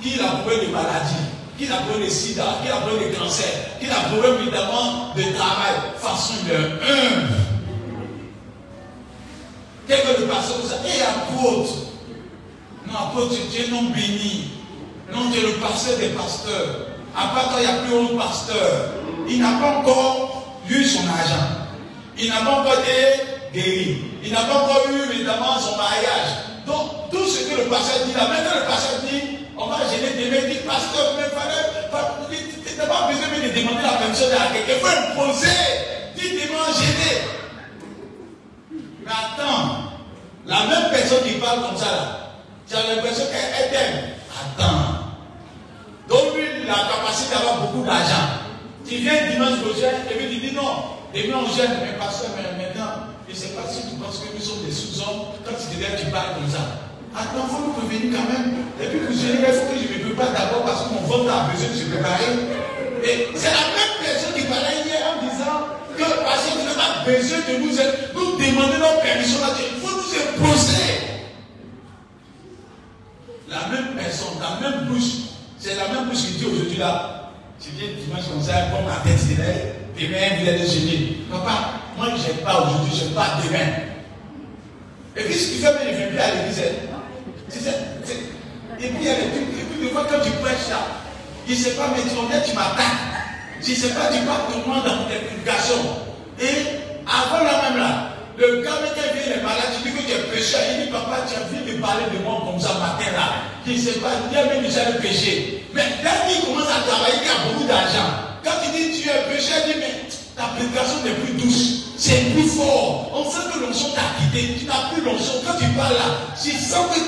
qu'il a un problème de maladie, qu'il a un problème de sida, qu'il a un problème de cancer, qu'il a un problème évidemment de travail, façon de un quel que le pasteur vous a et apôtre. Non, apôtre, tu es non béni. Non, tu es le pasteur des pasteurs. À part toi, il n'y a plus autre pasteur. Il n'a pas encore eu son argent. Il n'a pas encore été guéri. Il n'a pas encore eu évidemment son mariage. Donc, tout ce que le pasteur dit là, maintenant le pasteur dit, on va gêner mecs, dit pasteur, mais fallait, tu n'as pas besoin de demander la permission à quelqu'un. Il faut imposer. Dis, demande gêner. Mais attends, la même personne qui parle comme ça là, tu as l'impression qu'elle t'aime. Attends. Donc lui, il a la capacité d'avoir beaucoup d'argent. Tu viens dimanche prochain et puis tu dis non, demain on gêne, mais pas ça, mais maintenant, je ne sais pas si tu penses que nous sommes des sous-hommes, quand tu te lèves, tu parles comme ça. Attends, il faut nous quand même. Et puis vous il faut que je ne me prépare d'abord parce que mon ventre a besoin de se préparer. Et c'est la même personne qui parlait hier en disant que parce que n'as pas besoin de nous, nous demander notre permission là, il faut nous imposer. La même personne, la même bouche, c'est la même bouche qui dit aujourd'hui là, tu viens dimanche comme ça, comme ma tête c'est demain vous allez gêner. Papa, moi je n'aime pas aujourd'hui, je n'aime pas demain. Et puis ce qui fait je ne viens plus à l'église, et puis il y a des trucs, et puis des fois quand tu prêches là, il ne sait pas, mais tu tu m'attaques. Si ce n'est pas pas tout le monde dans tes publications. Et avant là même là, le gars qui vient les tu dis que tu es pécheur. Il dit, papa, tu as vu de parler de moi comme ça matin là. Il ne sait pas, il a même déjà le péché. Mais dès qu'il commence à travailler, il a beaucoup d'argent. Quand il dit tu es pécheur, il dit, mais ta prédication n'est plus douce. C'est plus fort. On sent que l'onction t'a quitté. Tu n'as plus l'onction. Quand tu parles là, tu sens que.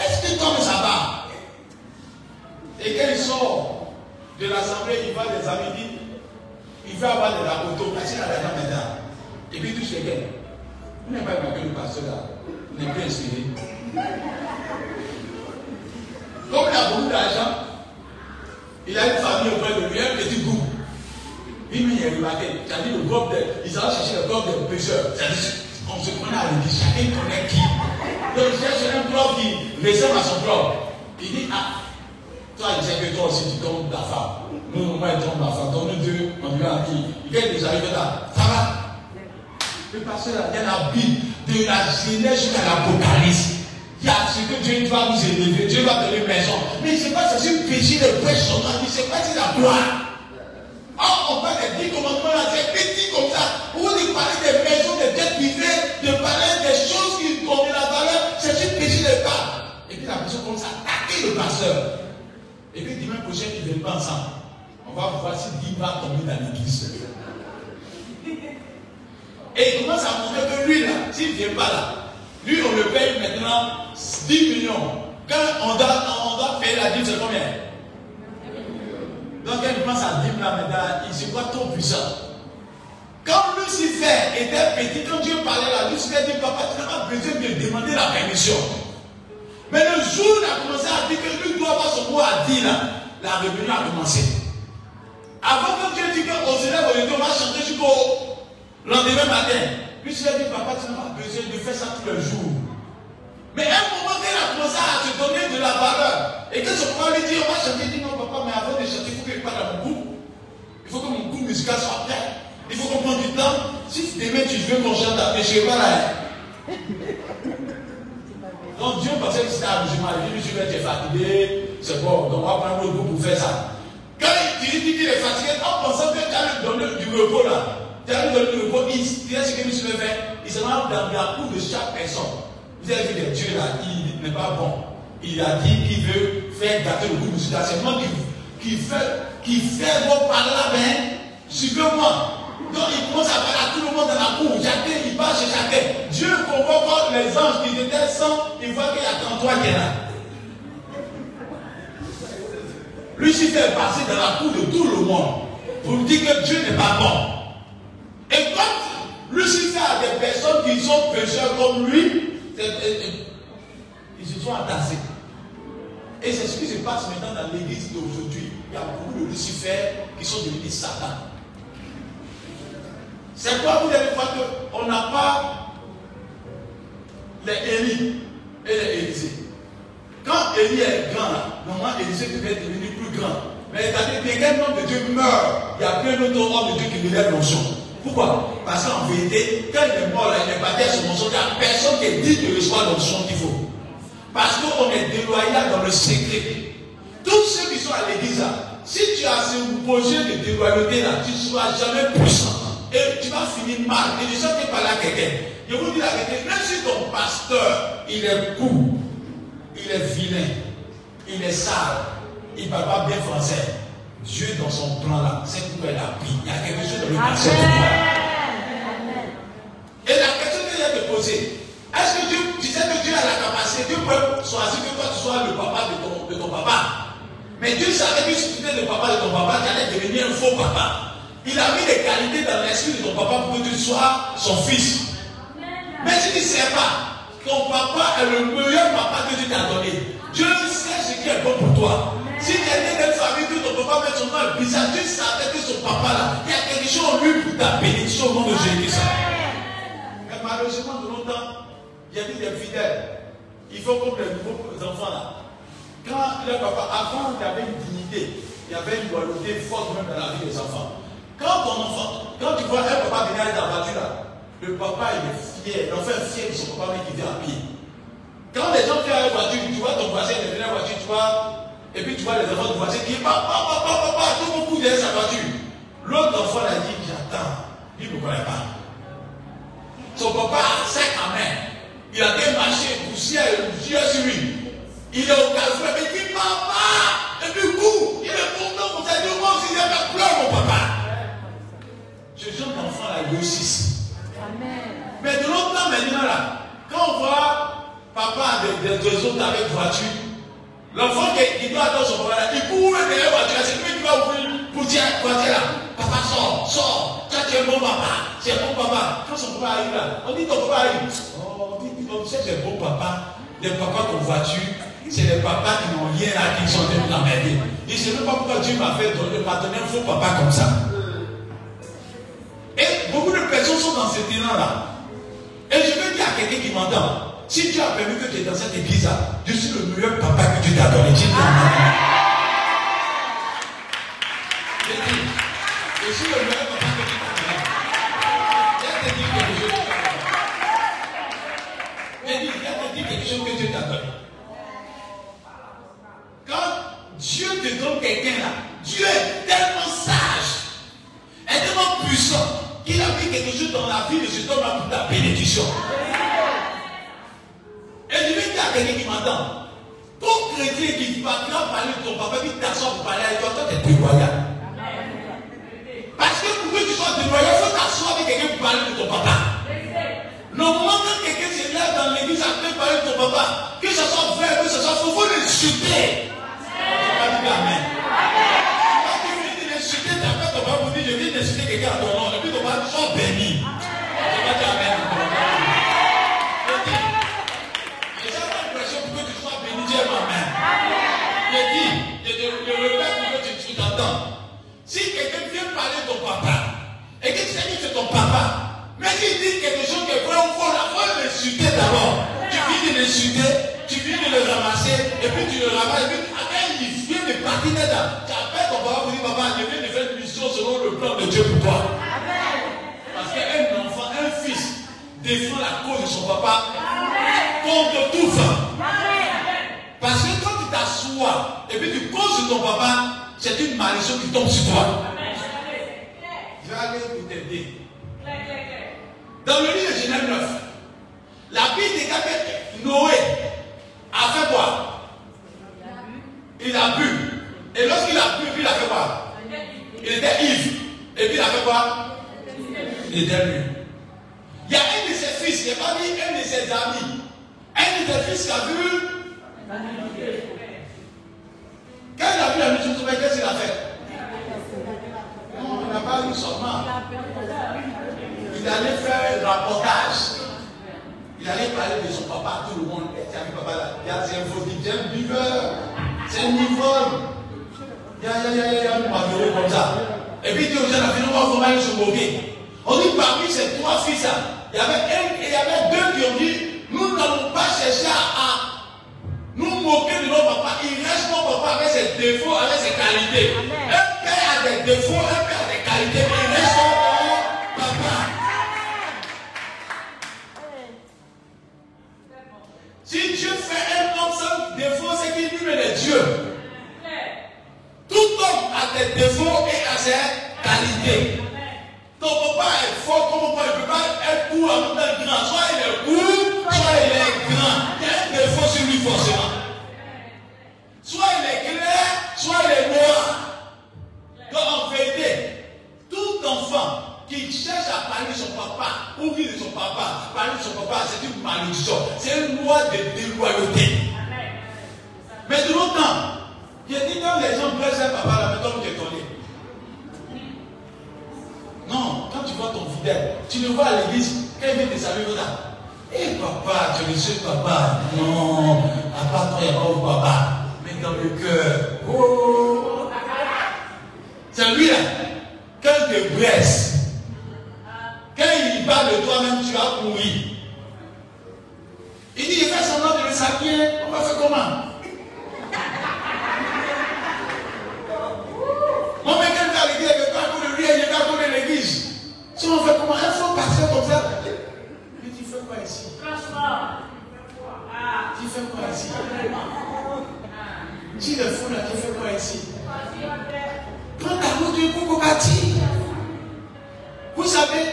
Est-ce que toi, ça va? Et quand il sort de l'assemblée, il va des amis, il dit il veut avoir de la auto, parce qu'il a l'argent maintenant. Et puis tout ce gars, vous n'avez pas que le pasteur là, n'est plus inspiré. Comme il a beaucoup d'argent, il a une famille auprès de lui, un petit goût. Il m'a remarqué, c'est-à-dire le groupe de, ils allaient chercher le groupe des pêcheurs. C'est-à-dire, on se connaît à l'église, chacun connaît qui. Donc il cherche un club qui ressemble à son club. Il dit, ah, toi, il sait que toi aussi, tu tombes ta femme. Nous, moi, il tombe ma femme. Donc, nous deux, on vient à qui Il vient déjà arriver là. Ça va Le pasteur, a la Bible, de la Genèse jusqu'à l'Apocalypse. Il y a ce que Dieu va nous élever, Dieu va donner maison. Mais sait pas si c'est péché de ne sait pas si la gloire. Or, on parle des dix commandements là, c'est petit comme ça. Où il parle des maisons, des têtes privées, de parler des choses qui de la valeur, c'est juste péché de pas. Et puis la personne commence à attaquer le pasteur. Et puis dimanche prochain, ils ne viennent pas ensemble. On va voir si Guy va tomber dans l'église. Et il commence à montrer que lui, là, s'il ne vient pas là, lui, on le paye maintenant 10 millions. Quand on doit, on doit payer la dîme, c'est combien? Donc, il pense à dîme là maintenant, il se voit trop puissant. Quand Lucifer était petit, quand Dieu parlait là, Lucifer dit Papa, tu n'as pas besoin de demander la permission. Mais le jour où il a commencé à dire que lui doit avoir son mot à dire là, la rébellion a commencé. Avant que Dieu dise qu'on se lève aujourd'hui, on va chanter jusqu'au lendemain matin. Lucifer dit Papa, tu n'as pas besoin de faire ça tous les jours. Mais à un moment, il a commencé à te donner de la valeur, et que son papa lui dit On va chanter, dit Non, papa, mais avant de chanter, il faut que je parle à mon groupe. Il faut que mon groupe musical soit prêt. Il faut qu'on prenne du temps. Si demain tu veux qu'on chante à péché, pas là. Donc Dieu pensait que c'était musulman. Il dit, je vais être fatigué. C'est bon, donc on va prendre le groupe pour faire ça. Quand il dit qu'il est fatigué, en pensant que tu as lui donner du repos là, du repos, il sait ce que monsieur veut faire. Il se met dans la cour de chaque personne. Vous avez vu les dieux là, il n'est pas bon. Il a dit qu'il veut faire gâter le groupe musical. C'est moi qui, qui fait, qui fait vos paroles ben, suivez-moi. Donc il commence à parler à tout le monde dans la cour. Chacun, il va chez chacun. Dieu convoque les anges qui étaient 100. Il voit qu'il y a 33 qui est là. Lucifer est passé dans la cour de tout le monde pour dire que Dieu n'est pas bon. Et quand Lucifer a des personnes qui sont pécheurs comme lui, ils se sont entassés. Et c'est ce qui se passe maintenant dans l'église d'aujourd'hui. Il y a beaucoup de Lucifer qui sont devenus Satan. C'est quoi vous allez voir qu'on n'a pas les Élie et les Élysées. Quand Élie est grand, normalement Élysée devait devenir plus grand. Mais dès qu'un homme de Dieu meurt, il y a plein d'autres hommes de Dieu qui relèvent l'onction. Pourquoi? Parce qu'en vérité, quand il est mort, il est parti à son onction, il n'y a personne qui dit de recevoir l'onction qu'il faut. Parce qu'on est déloyal dans le secret. Tous ceux qui sont à l'église, si tu as ce projet de déloyauté là, tu ne seras jamais puissant et tu vas finir mal. Et je sais que parler à quelqu'un. Je vous dis la vérité, même si ton pasteur, il est court, il est vilain, il est sale, il ne parle pas bien français, Dieu dans son plan là, c'est pourquoi il a pris. Il y a quelque chose dans le pasteur Et la question que j'ai te poser, est-ce que Dieu, tu sais que Dieu a la capacité, Dieu peut choisir que toi tu sois le papa de ton, de ton papa. Mais Dieu savait que si tu étais le papa de ton papa, tu allais devenir un faux papa. Il a mis des qualités dans l'esprit de ton papa pour que tu sois son fils. Mais tu ne sais pas, ton papa est le meilleur papa que Dieu t'a donné. Dieu sait ce qui est bon pour toi. Si tu es né d'une famille que ton papa met son nom bizarre, tu savais que son papa là, il y a quelque chose en lui pour ta bénédiction au nom de Jésus. Mais malheureusement, de longtemps, il y a des fidèles. Il faut comme les nouveaux enfants là. Quand le papa, avant, il y avait une dignité, il y avait une loyauté forte même dans la vie des enfants. Quand ton enfant, quand tu vois un papa venir dans la voiture là, le papa il est fier, l'enfant est fier de son papa mais qui vient à pied. Quand les gens viennent à la voiture, tu vois ton voisin est venu à la voiture, tu vois, et puis tu vois les enfants du voisin qui papa, papa, papa, papa, tout le monde derrière sa voiture. L'autre enfant l'a dit, j'attends, il ne me connaît pas. Son papa a sec à main. Il a démarché, poussière, yeux sur lui. Il est au carrefour, il dit, papa, et puis coup, il est content, vous avez dit, moi aussi, il a pleure mon papa ce genre d'enfants là réussissent. Mais de l'autre temps maintenant là, quand on voit papa des, des, des autres avec voiture, l'enfant qui, doit attendre son papa il court derrière la voiture, c'est lui qui va ouvrir pour dire voiture là, papa sort, sort, toi tu es bon papa, c'est bon papa. Quand son papa arrive là, on dit ton papa arrive. Oh, on dit, on sait que c'est bon papa, les papas ton voiture, c'est les papas qui n'ont rien là, qui sont de l'emmerder. Il ne sait même pas pourquoi Dieu m'a fait donner, m'a un faux papa comme ça. Et beaucoup de personnes sont dans ce terrain-là. Et je veux dire à quelqu'un qui m'entend, si tu as permis que tu es dans cette église-là, je suis le meilleur papa que Dieu t'a donné. Je, dis, je suis le meilleur papa que Dieu t'a donné. Te quelque chose. Que Dieu donné. Quand Dieu te donne quelqu'un là, Dieu est tellement sage, est tellement puissant il a mis quelque chose dans la vie de cet homme pour ta bénédiction. Et je vais dire à quelqu'un qui m'entend. Ton chrétien qui va parler de ton papa, qui t'assoit pour parler avec toi, toi t'es dévoyant. Parce que pour que tu sois dévoyant, il faut t'asseoir avec quelqu'un pour parler de ton papa. Le moment que quelqu'un se lève dans l'église après parler de ton papa, que ce soit vrai, que ce soit faux, il faut le chuter. Amen. Quand tu finis de chuter, ton papa pour dire Je viens de quelqu'un à ton nom. Et puis ton papa, sois béni. Ton papa, et que tu sais que c'est ton papa, mais s'il dit quelque chose qui est vrai ou faux, il faut l'insulter d'abord. Tu viens de l'insulter, tu viens de le ramasser, et puis tu le ramasses, et puis après il vient de partir dedans. Tu appelles ton papa pour dire, papa, je viens de faire une mission selon le plan de Dieu pour toi. Parce qu'un enfant, un fils, défend la cause de son papa contre tout vent. Parce que quand tu t'assois et puis tu causes ton papa, c'est une malédiction qui tombe sur toi. Je vais aller pour t'aider. Dans le livre de Genèse 9, la Bible déclare que Noé a fait quoi? Il a bu. Et lorsqu'il a bu, il a fait quoi? Il était ivre. Et puis il a fait quoi? Il était nu. Il y a un de ses fils, il n'est pas dit un de ses amis. Un de ses fils qui a vu. Quand il a vu la mission, qu'est-ce qu'il a fait? N'a pas seulement. Il allait faire un rapportage. Il allait parler de son papa à tout le monde. As vu papa là, il y a un faux c'est un buveur, c'est un ivrogne. Il y a, il y a, il y a un malheureux comme ça. Et puis il dit aux gens, finalement, va aller se moquer. On dit parmi ces trois fils il y avait un et il y avait deux qui ont dit, nous n'allons pas chercher à, nous moquer de nos papas. Il reste nos papas avec ses défauts, avec ses qualités. Un père a des défauts, un lui est Dieu. Tout homme a des défauts et a ses qualités. Ton papa est fort, ton papa ne peut pas être court en même grand. Soit il est court, soit il est grand. Il y a un défaut sur lui forcément. Soit il est clair, soit il est noir. Donc en vérité, tout enfant qui cherche à parler de son papa, ou de son papa, parler de son papa, c'est une malédiction. C'est une loi de déloyauté. Mais de longtemps, j'ai dit quand les gens blessent un papa, la méthode est étonné. Non, quand tu vois ton fidèle, tu le vois à l'église, quand il vient te saluer, là. Eh papa, tu es seul papa. Non, à part toi, il n'y a pas de papa. Mais dans le cœur, oh, c'est lui là. Quand il te blesse, quand il parle de toi-même, tu as pourri. Il dit, il fait semblant de le saluer. On va faire comment? Moi, mais quand tu as l'église, il n'y a pas de lui, il n'y a de l'église. Si on fait comment Un faux pasteur comme ça? Mais tu fais quoi ici? Tu fais quoi ici? Tu le fou là, tu fais quoi ici? Prends ta route de Kokokati. Vous savez,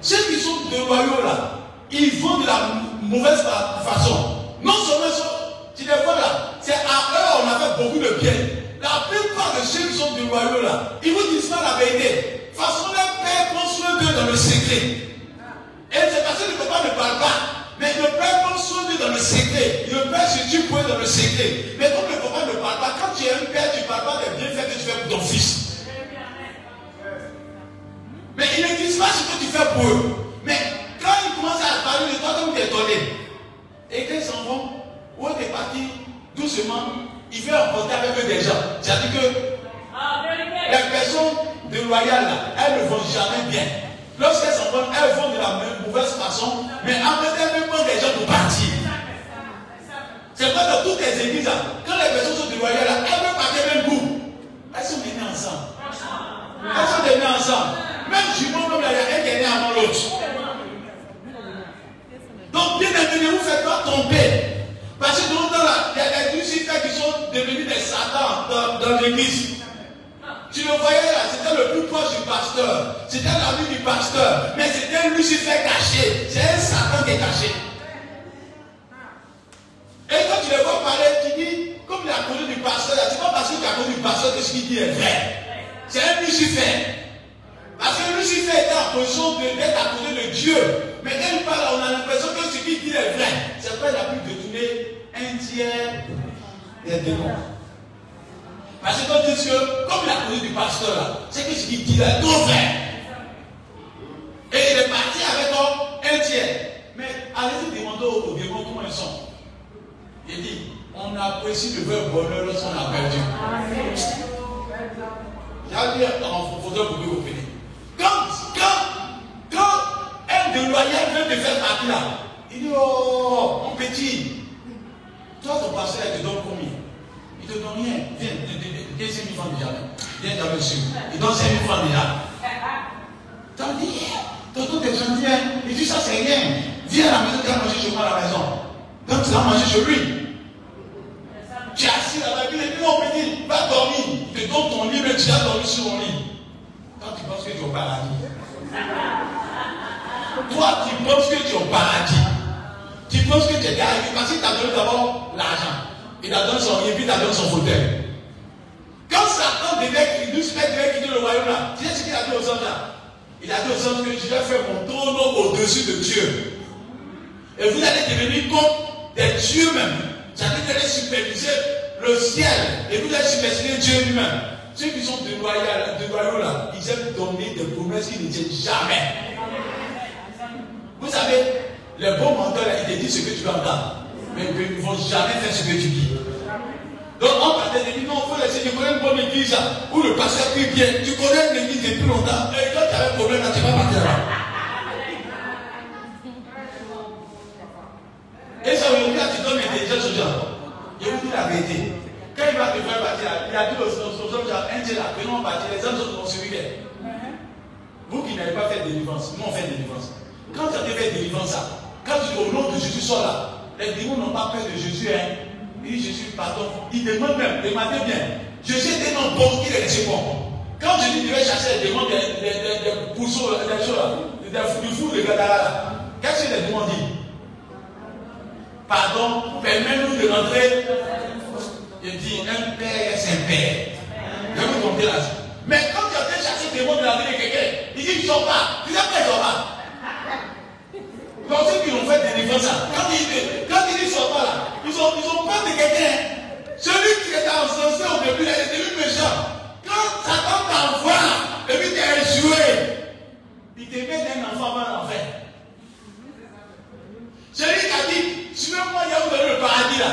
ceux qui sont déloyaux là, ils vont de la mauvaise façon. Non seulement ça, tu les vois là, c'est à eux on a fait beaucoup de bien. La plupart de ceux qui sont déloyaux là, ils vous disent pas la vérité. Façon leur père prend soin d'eux dans le secret. Et c'est parce que le papa ne parle pas. Mais le père soin d'eux dans le secret. Le père se tue pour eux dans le secret. Mais comme le papa ne parle pas, quand tu es un père, tu ne parles pas des bienfaits que tu fais pour ton fils. Mais ils ne disent pas ce que tu fais pour eux. Mais quand ils commencent à parler de toi, comme tu es étonné. Et quand ils s'en vont, où tu es parti, doucement, il fait emporter avec eux des gens. C'est-à-dire que les personnes déloyales, là, elles ne vont jamais bien. Lorsqu'elles s'en vont, elles vont de la même mauvaise façon, mais amener même des gens pour partir. C'est pas dans toutes les églises, là, quand les personnes sont déloyales, là, elles veulent partir même bout. Elles sont venues ensemble. Elles sont venues ensemble. Même jumeau, même là, il y a un qui est avant l'autre. Donc, bien aimé, ne vous faites pas tomber. Parce que dans le temps là, il y a des Lucifer qui sont devenus des satans dans, l'église. Tu le voyais là, c'était le plus proche du pasteur. C'était l'ami du pasteur. Mais c'était un Lucifer caché. C'est un Satan qui est caché. Et quand tu les vois parler, tu dis, comme il a connu du pasteur, c'est pas parce tu as connu du pasteur que ce qu'il dit est vrai. C'est un Lucifer. Parce que Lucifer était en position d'être à côté de Dieu. Mais il parle, on a l'impression que ce qu'il dit est vrai. C'est pourquoi il a pu détourner un tiers des démons. Parce que quand dit que, comme la connu du pasteur là, c'est que ce qu'il dit est tout vrai. Et il est parti avec un tiers. Mais allez-y demander aux démons comment ils sont. Il dit, on apprécie le vrai bonheur lorsqu'on a perdu. J'ai dit en fauteuil pour vous quand, quand un déloyal vient de faire partie là, il dit, oh, mon petit, toi ton pasteur il te donne combien? Il te donne rien. Viens, viens, 5 000 francs déjà. Viens le sud. Il donne 5 000 francs déjà. T'as dit, tonton t'es gentil, hein? Il dit, ça c'est rien. Viens à la maison, tu vas manger chez moi à la maison. Donc tu vas manger chez lui. Tu es assis là-bas, il dit, non petit, va dormir. Il te donne ton mais tu as dormi sur mon lit. Toi, tu penses que tu es au paradis. Toi, tu penses que tu es au paradis. Tu penses que tu es arrivé parce qu'il t'a donné d'abord l'argent. Il t'a donné son lit, puis il t'a donné son fauteuil. Quand Satan devait, Lucifer devait quitter le royaume là, tu sais ce qu'il a dit aux hommes là? Il a dit aux hommes que je vais faire mon trône au-dessus de Dieu. Et vous allez devenir comme des dieux même. C'est-à-dire allez superviser le ciel et vous allez superviser Dieu lui-même. Ceux qui sont déloyaux, là, ils aiment donner des promesses qu'ils ne tiennent jamais. Vous savez, les bons menteurs, là, ils te disent ce que tu vas entendre. Mais ils ne vont jamais faire ce que tu dis. Donc on va te dire, non, il faut laisser, tu connais une bonne église où le pasteur prie bien. Tu connais une église depuis longtemps. Et quand tu as un problème, là, tu vas partir là. Et ça, aujourd'hui, tu donnes l'intelligence aux gens. Je vous dis la vérité. Quand il va te faire partir, il a dit aux hommes, un tiers là, venons partir, les hommes sont suivis. Vous qui n'avez pas fait de délivrance, nous on fait de délivrance. Quand tu as fait de délivrance, quand tu dis au nom de Jésus, sors là, les démons n'ont pas peur de Jésus. Hein. Il dit Jésus, pardon. Il demande même, demandez bien. Jésus était non bon, il est bon. Quand Jésus devait chasser les démons des, des, des, des pousseaux, des choses là, du fou de Gadara, qu'est-ce que les démons disent? Pardon, permets-nous de rentrer. Il dit, un père c'est un père. Je vous comprenez là. Mais quand tu as fait chasser des démons de la vie de quelqu'un, il dit, ils ne sont pas. Tu sais pas, ils pas. Donc ceux qui ont fait des défenses, quand ils quand ils ne sont pas là, ils ont, ils ont peur de quelqu'un. Celui qui était encensé au début, il est devenu méchant. Quand Satan t'envoie, et puis tu es joué, il te met d'un enfant avant l'enfer. Celui qui a dit, suivez-moi, il y a le paradis là.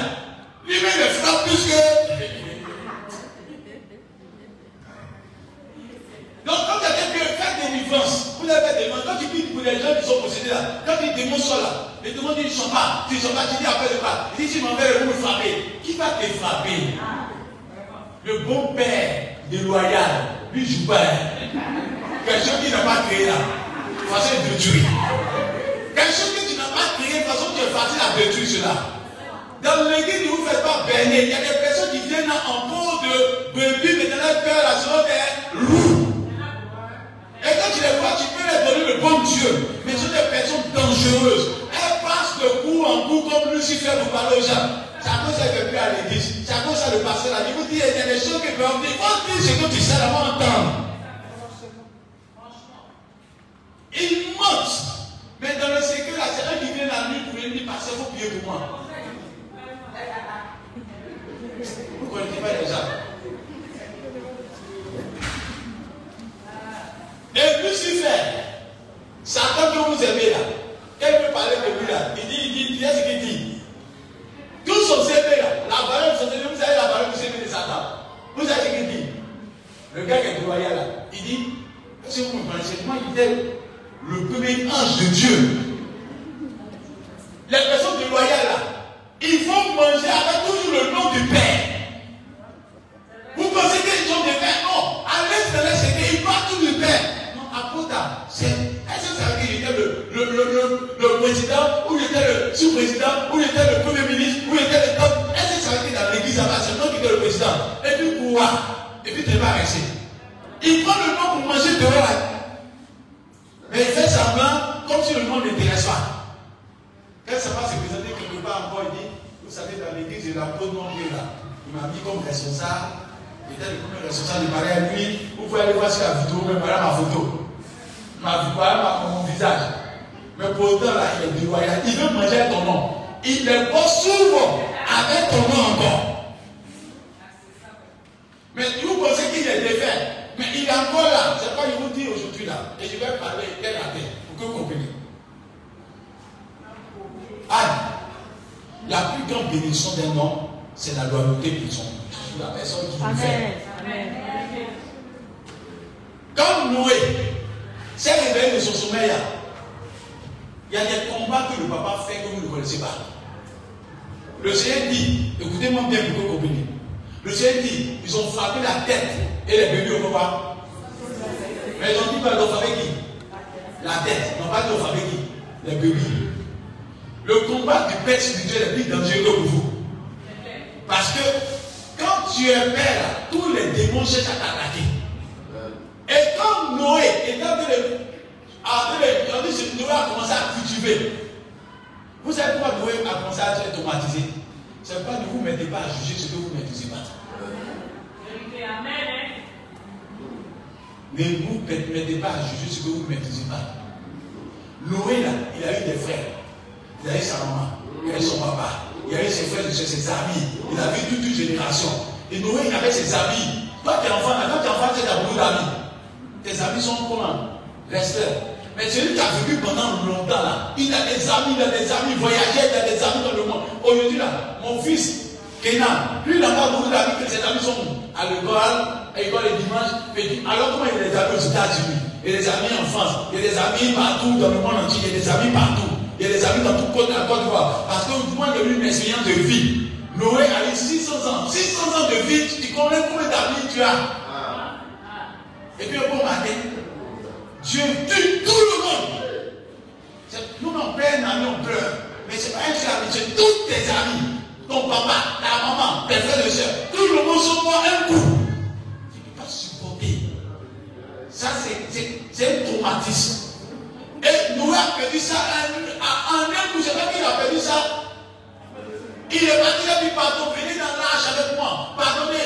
Lui-même le frappe plus que. Donc quand quelqu'un peut faire défenses, vous avez des quand tu dis pour les gens qui sont possédés là, quand ils démons sont là, les démons disent ils ne sont pas, ils ne sont pas, tu dis après de quoi Il dit si m'en vais vous frapper. Qui va te frapper? Le bon père déloyal, lui joue pas. Quelqu'un qui n'a pas créé là, facile de détruire. Quelqu'un qui tu n'as pas créé, de façon tu es facile à détruire cela. Dans l'église, ne vous faites pas baigner. Il y a des personnes qui viennent en peau de brebis, mais dans leur cœur, là, selon des loups. Et quand tu les vois, tu peux leur donner le bon Dieu. Mais ce sont des personnes dangereuses. Elles passent de coup en coup comme Lucifer vous parle aux gens. C'est à cause ça ne à l'église. C'est à cause ça le pasteur là. Il vous dit, il y a des choses qui peuvent dire. On dit ce que tu sais d'abord entendre. Il monte. Mais dans le secret là, c'est un qui vient la nuit pour venir passer, vous priez pour moi. Vous ne connaissez pas les gens. Et Lucifer, Satan que vous aimez là, quand peut parler de lui là, il dit, il dit, il dit ce qu'il dit. Tout son CV là, la valeur de son CV, vous savez la valeur du CV de Satan. Vous savez ce qu'il dit Le gars qui est loyal là, il dit, est-ce que vous connaissez Moi, il était le premier ange de Dieu. Les personnes déloyales là, ils vont manger avec toujours le nom du Père. Vous pensez qu'ils ont des pères Non, à l'est de l'est, ils parlent tout du Père. À. Est-ce que ça veut dire le, le, le, le, président, ou il était le sous-président, ou il était le premier ministre, ou il était le top? Est-ce que ça veut dire dans l'église c'est toi qui était le président? Et puis quoi? Et puis tu vas rester. Il prend le nom pour manger dehors là. Mais il fait semblant comme si le nom n'intéresse pas. Quand ça va se présenter quelque part encore, il dit, vous savez, dans l'église, il a trop de là. Il m'a mis comme responsable. Il était le premier responsable du mariage. Lui, vous pouvez aller voir sur la vidéo, mais voilà ma photo. Ma, voilà ma, mon visage. Mais pour autant, là, il est déloyal. Il veut manger ton nom. Il est pas souvent avec ton nom encore. Mais vous pensez qu'il est défait. Mais il est encore là. C'est quoi je vous dis aujourd'hui là? Et je vais parler tête à tête pour que vous compreniez. Anne, la plus grande bénédiction d'un homme, c'est la loyauté pour son la personne qui vous fait. Amen. Comme Noé de son sommeil, il y a des combats que le papa fait que vous ne connaissez pas. Le Seigneur dit, écoutez-moi bien pour que vous. Le Seigneur dit, ils ont frappé la tête et les bébés au repas. Mais ils ont dit, ils ont frappé qui? La tête. Ils n'ont pas dit, ils ont frappé qui? Les bébés. Le combat du père spirituel est plus dangereux pour vous. Parce que quand tu es père, tous les démons cherchent à t'attaquer. Et quand Noé, et quand Noé a commencé à cultiver, vous savez pourquoi Noé a commencé à être automatisé C'est pas ne vous mettez pas à juger ce que vous ne maîtrisez pas. Ne vous mettez pas à juger ce que vous ne maîtrisez pas. Noé, là, il a eu des frères. Il a eu sa maman, il a eu son papa, il a eu ses frères, ses amis. Il a vu toute une génération. Et Noé, il avait ses amis. Toi, tu es enfant, quand tu es enfant, tu as beaucoup d'amis. Tes amis sont comment? Resteurs. Mais celui qui a vécu pendant longtemps, là, il a des amis, il a des amis voyageurs, il a des amis dans le monde. Aujourd'hui, là, mon fils, Kenan, lui, il n'a pas beaucoup d'amis, que ses amis sont à l'école, à l'école les dimanches. Alors, comment il a des amis aux États-Unis? Il a des amis en France, il a des amis partout dans le monde entier, il a des amis partout. Il a des amis dans tout côté à Côte d'Ivoire. Parce que moi, de lui une expérience de vie. Noé a eu 600 ans. 600 ans de vie, tu connais combien d'amis tu as? Et puis, bon matin, Dieu tue tout le monde. Nous, un ami, on pleure. Mais ce n'est pas un seul ami, c'est tous tes amis. Ton papa, ta maman, tes frères et soeurs. Tout le monde sont morts un coup. Tu ne peux pas supporter. Ça, c'est un traumatisme. Et Noé a perdu ça en un coup. Je sais pas qu'il a perdu ça. Il est parti, il a dit pardon, venez dans l'arche avec moi. Pardonnez.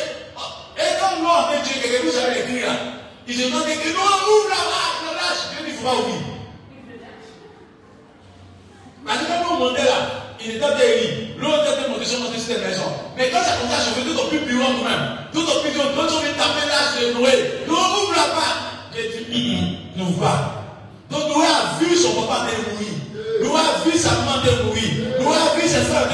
Et comme nous, on Dieu, que vous savez écrire là, il se demandait que nous, ouvre la l'arche. Dieu ne faut ouvrir. Parce que nous là, il était derrière. L'autre était monté sur maison. Mais quand ça commence à chauffer, tout au plus puissant quand même. Tout au plus quand on taper l'arche de Noé, ouvre la porte. Donc Noé a vu son papa en mourir. Noé a vu sa maman mourir. Noé a vu ses frères.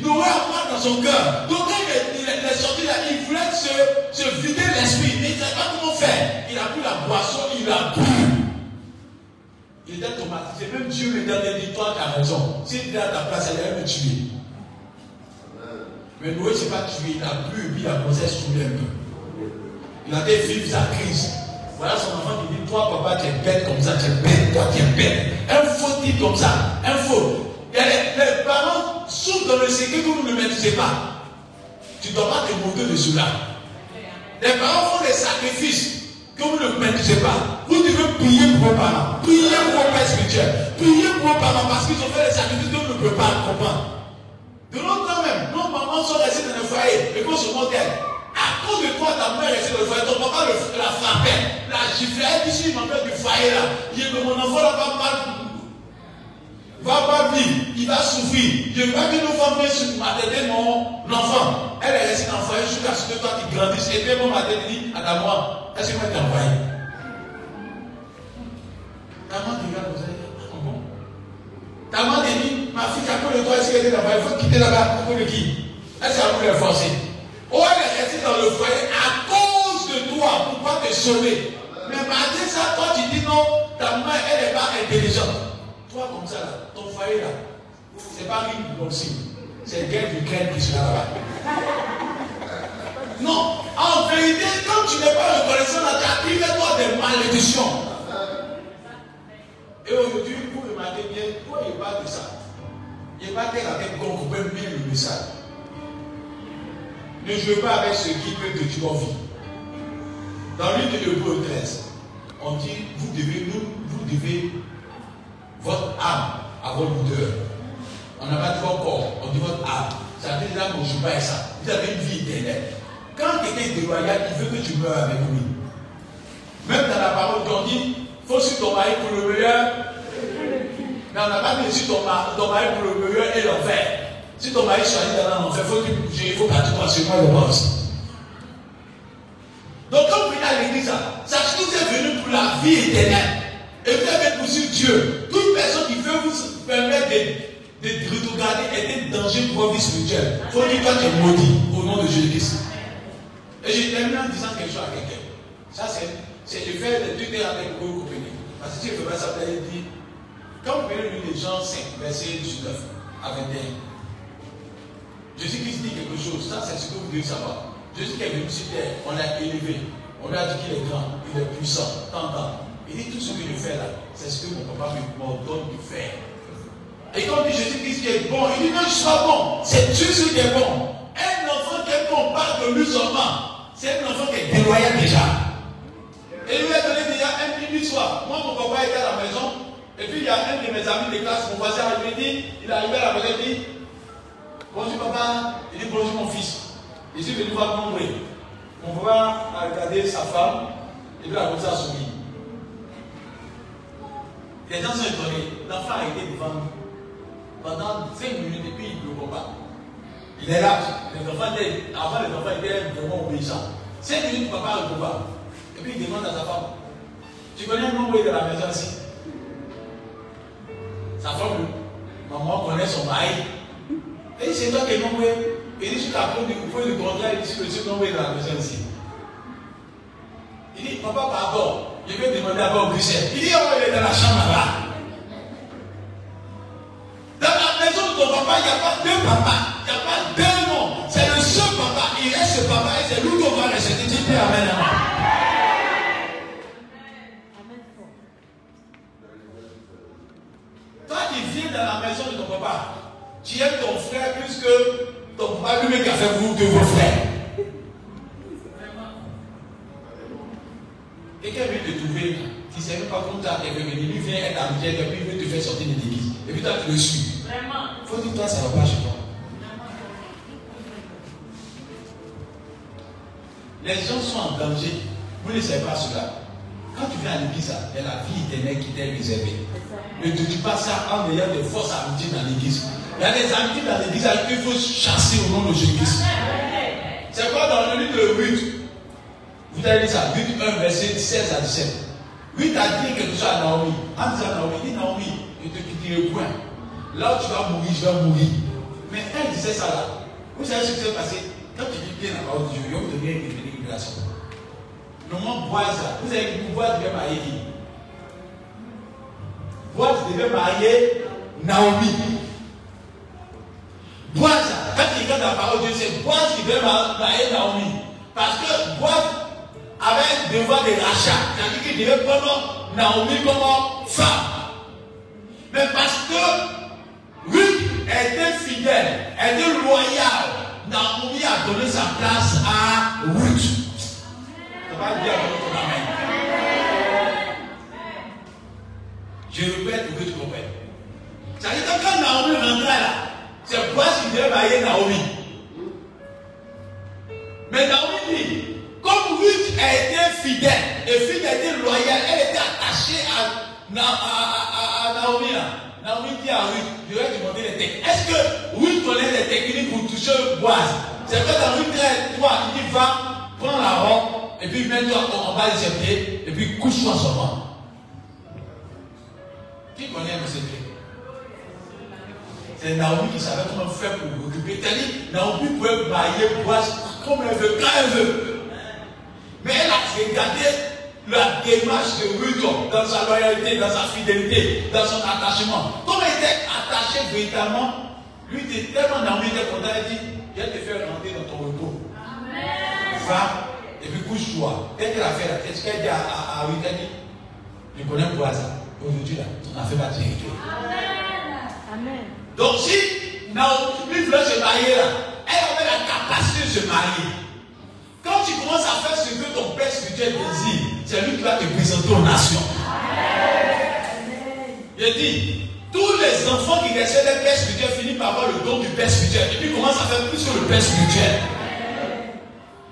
Noé a mal dans son cœur. Donc quand il est, sorti là, il voulait se, se vider l'esprit. Savait pas traumatisé. Même Dieu lui donne dit Toi, tu as raison. S'il était à ta place, il allait me tuer. Mais Noé ne s'est pas tué. Il a bu il a se un peu. Il a fait vivre sa crise. Voilà son enfant qui dit Toi, papa, tu es bête comme ça, tu es bête, toi, tu es bête. Un faux type comme ça, un faux. les, les, parents souffrent dans le secret que vous ne maîtrisez pas. Tu ne dois pas te montrer de cela. Les parents font des sacrifices que vous ne maîtrisez pas. Vous devez prier pour vos parents, prier pour vos pères spirituels, prier pour vos parents parce qu'ils ont fait des sacrifices que vous ne pouvez pas comprendre. De l'autre temps même, nos mamans sont restées dans le foyer et qu'on se moquait. À cause de toi, ta mère est dans le foyer, ton papa la frappait, la giflait. Elle dit si m'appelle du foyer là, il que mon enfant là va mal. Va pas vivre, il va souffrir. Je ne veux pas que nos femmes viennent m'atteindre mon enfant. Elle est restée dans le foyer jusqu'à ce que toi tu grandisses. Et puis mon matin dit à moi, est-ce que moi t'ai envoyé? Ta maman regarde, vous allez comment Ta maman dit, ma fille, à cause de toi, est-ce qu'elle est là-bas? Il faut quitter là-bas. À cause de qui? Est-ce qu'elle voulu forcer? Oh, elle est restée dans le foyer à cause de toi pour pas te sauver. Mais malgré ça, toi tu dis non, ta main elle n'est pas intelligente. Toi comme ça, là, ton foyer là, c'est pas une aussi. C'est guerre du qui sera là-bas. Non, en vérité, quand tu n'es pas reconnaissant, tu as privé toi des malédictions. Et aujourd'hui, vous remarquez bien, toi il parle de ça. Il parle avec coupe bien le message. Ne jouez pas avec ce qui peut te tuer vie. Dans l'une de Hébreu 13, on dit, vous devez, nous, vous devez votre âme à votre leader. On n'a pas dit votre corps, on dit votre âme. Ça veut dire là qu'on ne joue pas avec ça. Vous avez une vie éternelle. Quand quelqu'un est déloyal, il veut que tu meurs avec lui. Même dans la parole, on dit faut suivre ton mari pour le meilleur. Mais on n'a pas dit suivre ton mari pour le meilleur et l'enfer. Si ton mari choisit d'aller en enfer, il faut il faut qu'à toi, c'est moi le boss. Donc quand vous venez à l'église, sachez que vous êtes venu pour la vie éternelle. Et vous avez poursuivre Dieu. Toute personne qui veut vous permettre de, de regarder est un danger pour votre vie spirituelle. Il faut dire que tu es maudit au nom de Jésus-Christ. Et je termine en disant quelque chose à quelqu'un. Ça, c'est le fait de trucs avec vous comprenez. Parce que si je ne fais pas ça, il dit quand vous venez lire les gens 5, verset 19 à 21, Jésus-Christ dit quelque chose. Ça, c'est ce que vous devez savoir. Jésus qui est venu sur terre, on l'a élevé. On lui a dit qu'il est grand, il est puissant, tant, tant. Il dit tout ce que je fais là, c'est ce que mon papa m'ordonne de faire. Et quand dit Jésus-Christ qui est bon, il dit non, je suis bon. C'est Dieu qui est bon. Un enfant qui est bon, parle de lui seulement. C'est un enfant qui est déloyal déjà. Et il lui a donné déjà un petit soir. Moi, mon papa était à la maison. Et puis il y a un de mes amis de classe, mon voisin, il dit, il est arrivé à la maison, il dit, bonjour papa, il dit bonjour mon fils. Je suis venu voir mon bruit. Mon papa a regardé sa femme, et puis a commencé à sourire. Les gens sont étonnés. L'enfant a été devant nous pendant 5 minutes et puis il ne le pas. Il est là. Les enfants étaient, avant les enfants étaient vraiment obéissants. 5 minutes, papa ne pas. Et puis il demande à sa femme Tu connais mon bruit de la maison ici? Sa femme, maman connaît son mari. Et c'est toi qui es bruit. Il dit Je t'apprends du coup, du contrat, il dit Je suis bruit de la maison ici. Il dit Papa, pardon. Je vais demander à au Bruxelles. Il dit, oh, il est dans la chambre là. Maison de ton papa, il n'y a pas deux papas. Il n'y a pas deux noms. C'est le seul papa. Il reste ce papa et c'est lui qu'on va rester. Dis Amen. Toi qui viens dans la maison de ton papa, tu aimes ton frère plus que ton papa lui-même qui a fait vous de vos frères. Quelqu'un vient te trouver, tu ne sais même pas comment tu as venir, lui vient être et puis il veut te faire sortir de l'église. Et puis toi tu le suis. Vraiment. Il faut dire toi ça ne va pas chez toi. Les gens sont en danger. Vous ne savez pas cela. Quand tu viens à l'église, il y a la vie éternelle qui t'est réservée. Ne te dis pas ça en ayant des forces amitiés dans l'église. Il y a des amitiés dans l'église qu'il faut chasser au nom de Jésus-Christ. C'est quoi dans le livre de 8 vous avez dit ça, 8, 1, verset 16 à 17. 8 a dit quelque chose à Naomi. En disant Naomi, il dit Naomi, je te quitterai point. Là où tu vas mourir, je vais mourir. Mais elle disait ça là. Vous savez ce qui s'est passé? Quand tu dis bien la parole de Dieu, il vous devient une immigration. Normalement, Boaz, vous avez dit Boaz devait marier qui? Boaz devait marier Naomi. Boaz, quand tu regardes la parole de Dieu, c'est Boaz qui devait marier Naomi. Parce que Boaz avec un devoir de rachat. C'est-à-dire qu'il devait prendre Naomi comme femme. Mais parce que Ruth était fidèle, était loyale, Naomi a donné sa place à Ruth. Ça va dire à amen. Je répète tu comprennes. C'est-à-dire que quand Naomi rentrait là, c'est quoi qui devait marier Naomi. Mais Naomi dit, comme Ruth a été fidèle, et fille a été loyale, elle était attachée à, Naomi. Naomi dit à Ruth, je vais demander les techniques. Est-ce que Ruth connaît les techniques pour toucher Boaz C'est que dans Ruth 3, il dit va, prends la robe, et puis mets-toi en bas de ses pieds, et puis couche-toi seulement. Qui connaît un secret C'est Naomi qui savait comment faire pour occuper. C'est-à-dire, Naomi pouvait bailler Boaz comme elle veut, quand elle veut. Mais elle a regardé la démarche de Ruth dans sa loyauté, dans sa fidélité, dans son attachement. Comme elle était attachée véritablement, lui était tellement envie de content, elle dit, viens te faire rentrer dans ton repos. Va, et puis couche-toi. Dès qu'elle a fait la tête, ce qu'elle dit à, à, à Ruth, elle dit, je connais quoi ça. Aujourd'hui, là, on a fait ma vérité. Amen. Donc si Naomi voulait se marier là, elle avait la capacité de se marier. Quand tu commences à faire ce que ton père spirituel désire, c'est lui qui va te présenter aux nations. Il dit, tous les enfants qui restent des pères spirituels finissent par avoir le don du père spirituel. Et puis commencent à faire plus que le père spirituel.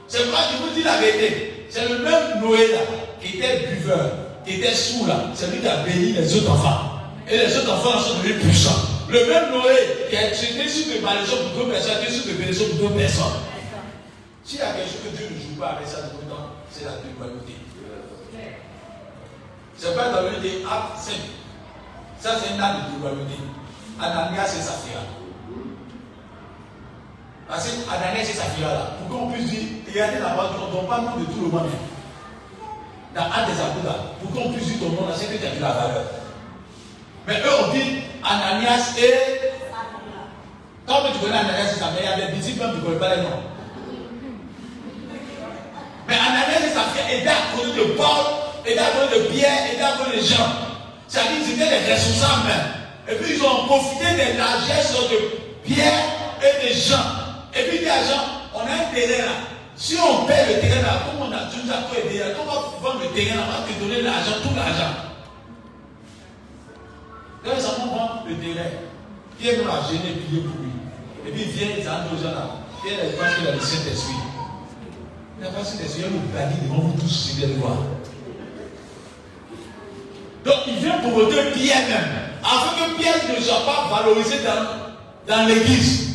C'est moi qui vous dis la vérité. C'est le même Noé là, qui était buveur, qui était sous là. C'est lui qui a béni les autres enfants. Et les autres enfants sont devenus puissants. Le même Noé qui a été sur de malédiction pour deux personnes, qui est sur de bénédiction pour deux personnes. S'il y a quelque chose que Dieu ne joue pas avec ça, c'est la dualité. C'est pas dans le acte 5. Ça, c'est un acte de dualité. Ananias et Saphira. Parce que Ananias et Saphira, là, pour qu'on puisse dire, regardez là-bas, on ne pas de tout le monde. Dans un des apôtres, pour qu'on puisse dire ton nom, c'est que tu as de la valeur. Mais eux ont dit Ananias et. Comme tu connais Ananias et Saphira, il y a des disciples qui ne connaissent pas les noms. Mais Ananias et Saphira étaient à côté de Paul, étaient à côté de Pierre, étaient à côté de Jean. C'est-à-dire qu'ils étaient les responsables. Et puis ils ont profité des largesses de Pierre et de Jean. Et puis il dit à Jean, on a un terrain là. Si on paie le terrain là, comme on a tout aider, comment on va vendre le terrain là, on va te donner l'argent, tout l'argent. Quand ça prend le terrain, Pierre nous a gêné, prier pour lui. Et puis il vient, il a aux gens là. Pierre, il pense qu'il a le Saint-Esprit. Il a pensé que il a le banni devant vous tous, vous le voir. Donc il vient pour voter Pierre même, afin que Pierre ne soit pas valorisé dans, l'église.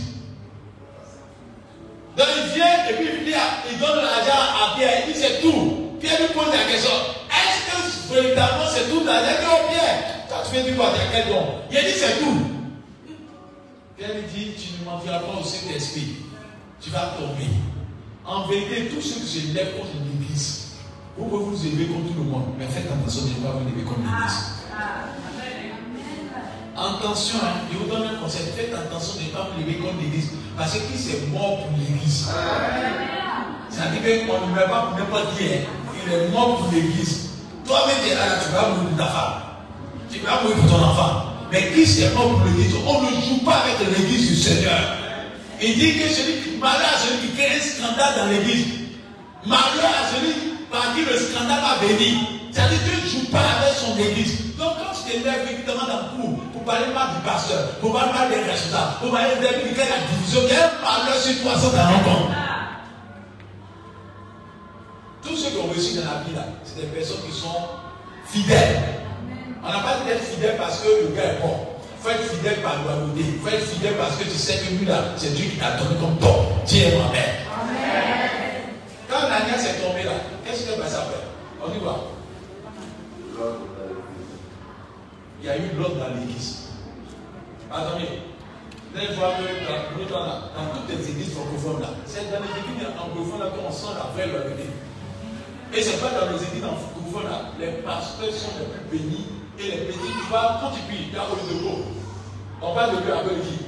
Donc il vient et puis il, il donne l'argent à Pierre, il dit c'est tout. Pierre lui pose la question, est-ce que véritablement c'est tout l'argent oh Pierre, toi tu fais du quoi, tu quel don? Il dit c'est tout. Pierre lui dit, tu ne m'enverras pas au Saint-Esprit, tu vas tomber. En vérité, tous ceux qui se lèvent contre l'église, vous pouvez vous élever contre tout le monde, mais faites attention de ne pas vous élever contre l'église. Attention, hein, je vous donne un conseil, faites attention de ne pas vous lever contre l'église. Parce que qui c'est mort pour l'église? Ça dit qu'on ne meurt pas n'importe qui. Hein. Il est mort pour l'église. Toi-même, tu vas mourir pour ta femme. Tu vas mourir pour ton enfant. Mais qui c'est mort pour l'église? On ne joue pas avec l'église du Seigneur. Il dit que celui qui malheur à celui qui crée un scandale dans l'église. Malheur à celui par qui le scandale va venir. C'est-à-dire que tu ne joues pas avec son église. Donc quand tu t'élèves évidemment dans le cours pour parler mal du pasteur, pour parler mal des résultats, pour parler de la division, il y un malheur sur toi sans ta rencontre. Tous ceux qui ont dans la vie là, c'est des personnes qui sont fidèles. On n'a pas dit d'être fidèle parce que le gars est bon. Faut être fidèle par loyauté. Faut être fidèle parce que tu sais que lui là, c'est Dieu qui t'a donné comme bon. Dieu est ma mère. Quand Ananias est tombé là, qu'est-ce qui s'est passé après On y va. Il y a eu l'ordre dans l'église. Attendez. Vous allez voir que dans, dans, toutes les églises francophones là, c'est dans les églises anglophones là qu'on sent la vraie loyauté. Et ce n'est pas dans les églises francophones là, les pasteurs sont les plus bénis et les petits. Tu vois, quand tu pries, il y a au lieu de beau. On parle de Dieu avec qui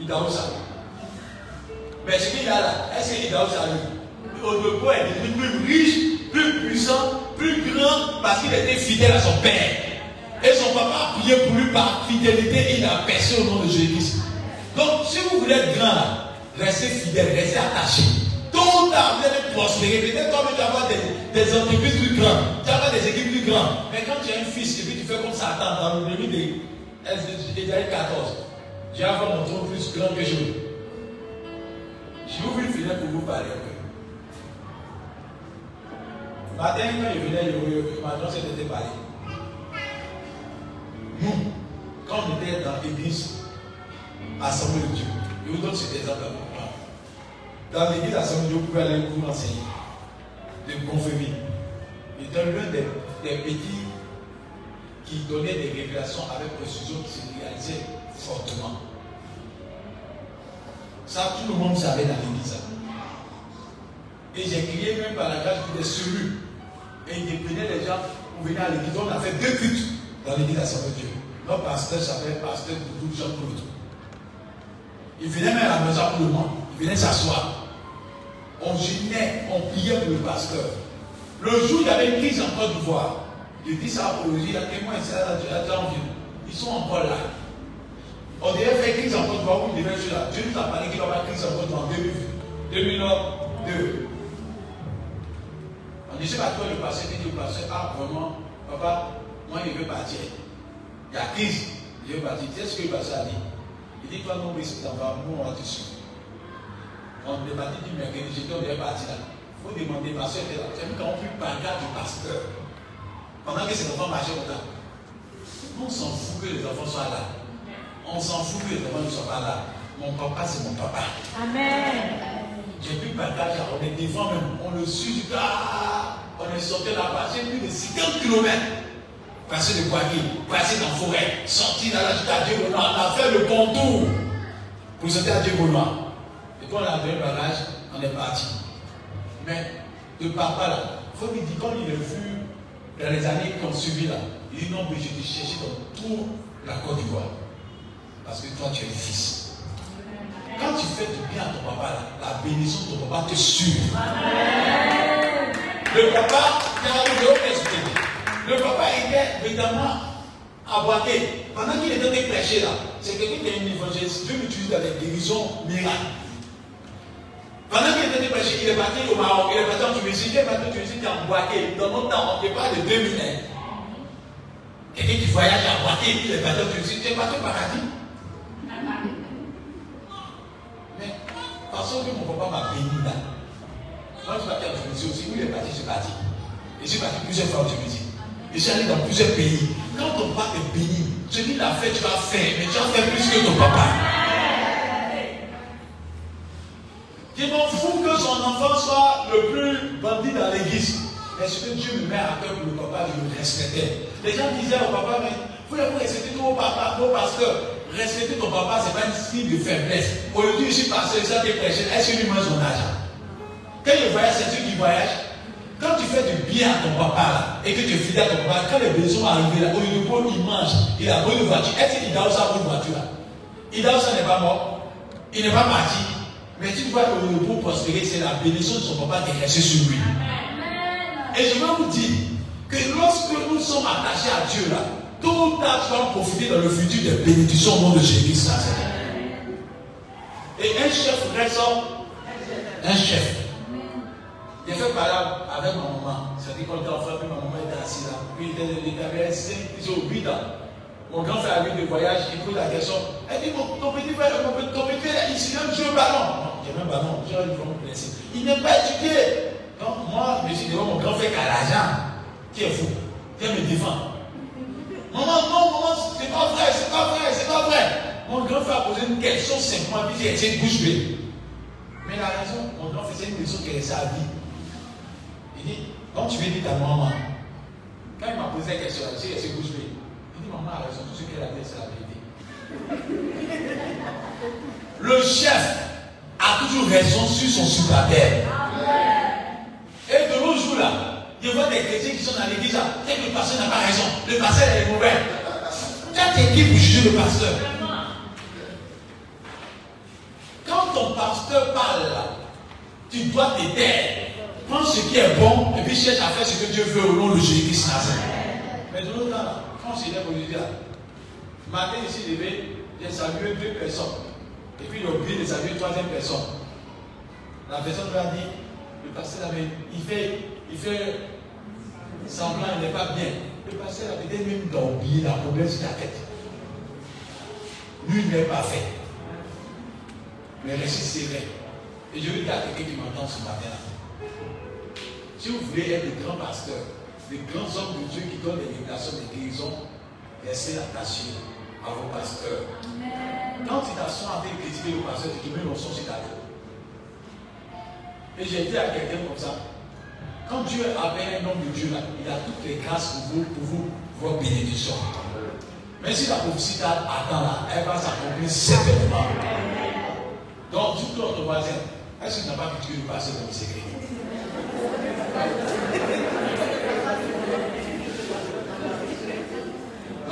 Il dort ça. Mais ce qu'il a là, est-ce qu'il dort ça lui? Odepo est devenu plus riche, plus puissant, plus grand parce qu'il était fidèle à son père. Et son papa a prié pour lui par fidélité il a percé au nom de Jésus. Donc, si vous voulez être grand, restez fidèle, restez attaché. Tout à vous allez prospérer. Peut-être toi tu vas avoir des, des, entreprises plus grandes, tu vas avoir des équipes plus grandes. Mais quand tu as un fils et puis tu fais comme ça, attends, dans le début de Ésaïe 14, tu vas avoir mon trône plus grand que je. Je vous veux finir pour vous parler un peu. Matin, quand il venait, maintenant c'était parlé. Nous, quand on était dans l'église, Assemblée de Dieu, je vous donne cet exemple Dans l'église Assemblée vous pouvez aller vous enseigner, de confirmer. J'étais l'un des, petits qui donnait des révélations avec précision qui se réalisaient fortement. Ça, tout le monde savait dans l'église. Et j'ai crié même par la grâce des cellules. Et il déprenait les gens pour venir à l'église. On a fait deux cultes dans l'église Assemblée de Dieu. Notre pasteur s'appelle pasteur Doudou Jean-Claude. Il venait même à la maison pour le monde. Il venait s'asseoir. On gênait, on priait pour le pasteur. Le jour, il y avait une crise en Côte d'Ivoire. Je dis ça pour il y a témoins ici, Ils sont encore là. On devait faire crise en Côte d'Ivoire où il devait être là. Dieu nous a parlé qu'il y aura crise en Côte d'Ivoire en 2002. On disait pas toi le pasteur, dit le pasteur, ah vraiment, papa, moi il veut partir. Il y a crise, il veut partir. Qu'est-ce que le pasteur a dit? Il dit, toi non, mais c'est dans nous, on va te suivre. On est parti du mercredi, j'étais parti là. Il faut demander, ma soeur était là. As vu quand on prit pancarte du pasteur. Pendant que ses enfants marchaient au temps. On s'en fout que les enfants soient là. On s'en fout que les enfants ne soient pas là. Mon papa, c'est mon papa.
Amen.
J'ai pancarte là, on est devant même. On le suit, ah, on est sorti là-bas. J'ai plus de 50 km. Passer de Boisguy, passer dans la forêt, sortir dans la à Dieu On a fait le contour pour sortir à Dieu Et quand on on est parti. Mais le papa là, il faut lui dire, quand il est vu dans les années qui ont là, il dit non, mais je t'ai cherché dans toute la Côte d'Ivoire. Parce que toi, tu es le fils. Quand tu fais du bien à ton papa, là, la bénédiction de ton papa te suit. Le papa, Le papa était évidemment aboité. Pendant qu'il était prêché là, c'est quelqu'un qui est un évangéliste. Dieu l'utilise dans les guérisons miracles. Pendant qu'il était il est parti au Maroc, il est parti en Tunisie, il est parti en Tunisie, il est emboîté. Dans notre temps, on ne parle de 2000 Quelqu'un qui voyage à Boaké, il est parti en Tunisie, il est parti au paradis. Mais, parce que mon papa m'a béni là. Moi, je suis parti en Tunisie aussi. Où il est parti, je suis parti. Et je suis parti plusieurs fois en Tunisie. Et suis allé dans plusieurs pays. Quand ton papa est béni, ce qu'il a fait, tu vas faire. Mais tu vas faire plus que ton papa. Je m'en fous que son enfant soit le plus bandit dans l'église. Mais ce que Dieu me met à cœur pour le papa, je le respectais. Les gens disaient au papa, mais vous vous respecter ton papa, non parce que respecter ton papa, ce n'est pas une signe de faiblesse. Aujourd'hui, je suis passé, ça t'est prêché, est-ce qu'il lui mange son argent? Quand il voyage, c'est celui qui voyage. Quand tu fais du bien à ton papa là, et que tu es fidèle à ton papa, quand les besoins arrivent là, au lieu de prendre, il mange, il a une voiture. Est-ce qu'il a une voiture là ça n'est pas mort. Il n'est pas parti. Mais tu vois que pour prospérer, c'est la bénédiction de son papa qui est restée sur lui. Et je vais vous dire que lorsque nous sommes attachés à Dieu là, tout à tu vas profiter dans le futur des bénédictions au nom de Jésus. Et un chef ressort, un chef. J'ai fait parler avec ma maman. C'est-à-dire quand j'étais enfant, puis ma maman était assise là. Puis il avait 5, 8 ans. Mon grand frère avait de voyage, il pose la question. Elle dit, ton petit frère, mon ton petit frère, il s'est jouer au ballon. J'ai même ballon, j'ai un me blessé. Il n'est pas étudié. Donc moi, je me suis dit, mon grand frère qui a l'argent, qui est fou, qui me défend. Maman, non, maman, c'est pas vrai, c'est pas vrai, c'est pas vrai. Mon grand frère a posé une question simplement, puis il a été bouche bée. Mais la raison, mon grand frère, c'est une question qui est sa vie. Il dit, quand tu veux dire ta maman, quand il m'a posé la question, il s'est bouche bée a raison, tout ce c'est la. Le chef a toujours raison sur son supérieur. Et de nos jours là, je vois des chrétiens qui sont dans l'église et que le pasteur n'a pas raison, le pasteur est mauvais. Tu es qui pour juger le pasteur Quand ton pasteur parle tu dois t'aider. Prends ce qui est bon et puis cherche à faire ce que Dieu veut au nom de Jésus-Christ. Mais de l'autre là, quand c'est aujourd'hui là, matin ici levé, j'ai salué deux personnes. Et puis a oublié de saluer une troisième personne. La personne lui a dit, le pasteur avait, il fait, il fait semblant, il n'est pas bien. Le pasteur a même d'oublier la problème sur la tête. Lui, n'est pas fait. Mais restez. Et je veux dire à quelqu'un qui m'entend ce matin-là. Si vous voulez être le grand pasteur, les grands hommes de Dieu qui donnent des révélations de guérison, laissez attacher à vos pasteurs. Quand ils t'assoient avec critiquer le pasteur, tu te mets son sur ta tête. Et j'ai dit à quelqu'un comme ça, quand Dieu appelle un homme de Dieu là, il a toutes les grâces pour vous, pour vous, vos bénédictions. Mais si la prophétie attend là, elle va s'accomplir certainement. Donc, tout notre voisin, est-ce qu'il n'a pas critiqué le pasteur comme secret on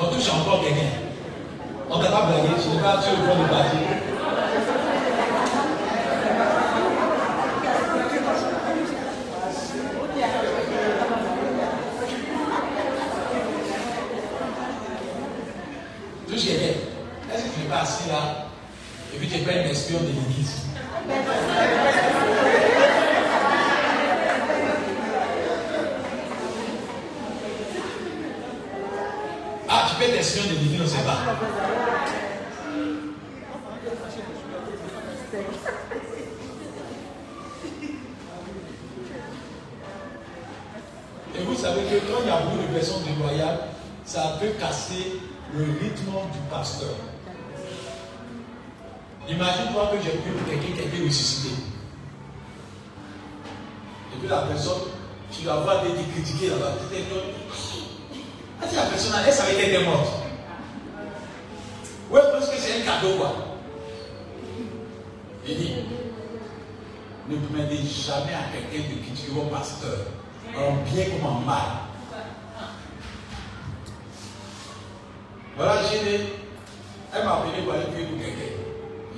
touche encore quelqu'un. On ne t'a pas blagué, je n'ai pas tué le point de Et vous savez que quand il y a beaucoup de personnes déloyales, ça peut casser le rythme du pasteur. Imagine-toi que j'ai pris quelqu'un qui a été ressuscité. Et puis la personne, tu vas voir été critiquée là-bas. Ah, la personne, elle savait qu'elle était morte. Oui, parce que c'est un cadeau, quoi. Ne permettez jamais à quelqu'un de critiquer vos pasteur, en bien comme en mal. Voilà, j'ai elle m'a appelé pour aller prier pour quelqu'un.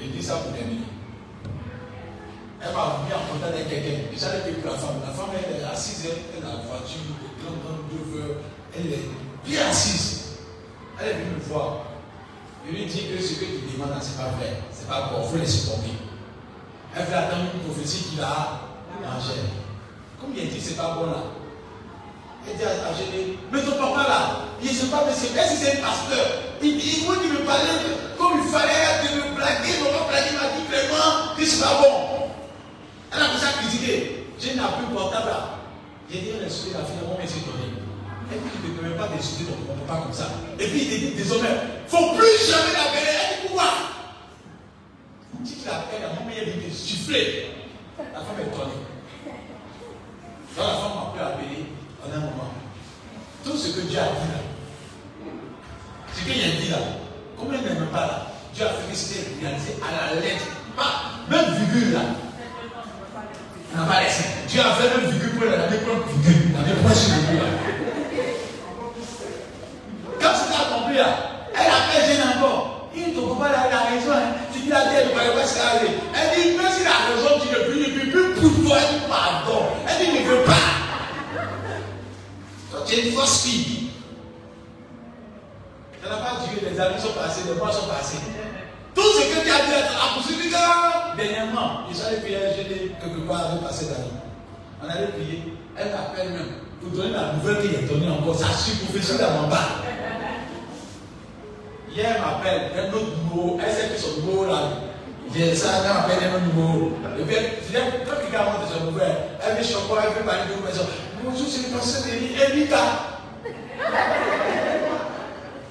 J'ai dit ça pour terminer. Elle m'a mis en contact avec quelqu'un. J'allais prier pour la femme. La femme, elle est assise, elle a la voiture, grande, deux Elle est bien assise. Elle est venue me voir. Je lui dis que ce que tu demandes, ce n'est pas vrai. Ce n'est pas bon. Il faut laisser tomber. Elle veut attendre une prophétie qui va manger. Comme il dit, ce n'est pas bon là. Elle dit à mais ton papa là, il ne sait pas, c'est est-ce c'est un pasteur Il, il, il me parlait comme il fallait de me blaguer, mon blaguer m'a dit vraiment que c'est pas bon. Elle a commencé à critiquer. J'ai n'a plus portable là. J'ai dit, elle a insulté la fille, mon mec s'est donné. Elle dit, tu ne même pas d'insulter ton papa comme ça. Et puis il dit, désormais, il ne faut plus jamais la belle. Elle dit, pourquoi? Si tu l'appelles, mon mec, il dit, siffler. La femme est étonnée. Donc la femme m'a à appeler en un moment. Tout ce que Dieu a dit là, ce qu'il a dit là, combien n'aime pas là Dieu a fait que c'était réalisé à la lettre. Pas, même virgule là. On n'a pas laissé. Dieu a fait même virgule pour la même virgule. La même point sur le là. Quand c'était accompli là, elle a fait gêne encore. Il dit, ton papa là, il a raison. Hein. Tu dis la tête, va pas se Elle dit, même s'il a raison, tu ne plus toi, elle dit pardon. Elle dit, ne veut pas. Tu es une fausse fille. Ça n'a pas duré, les années sont passées, les mois sont passés. Tout ce que tu as dit à poursuivi dernièrement, il s'allait prier, j'ai quelque part avec passé d'année. On allait prier, elle m'appelle même pour donner la nouvelle qu'il a donnée encore. Ça suit pour faire. Hier, elle m'appelle, un autre numéro, elle sait que son numéro là. J'ai ça, elle m'appelle un autre numéro. Et puis, quand quelqu'un monte son numéro, elle me choque, elle fait parler de personnes. Bonjour, c'est le pasteur Elika.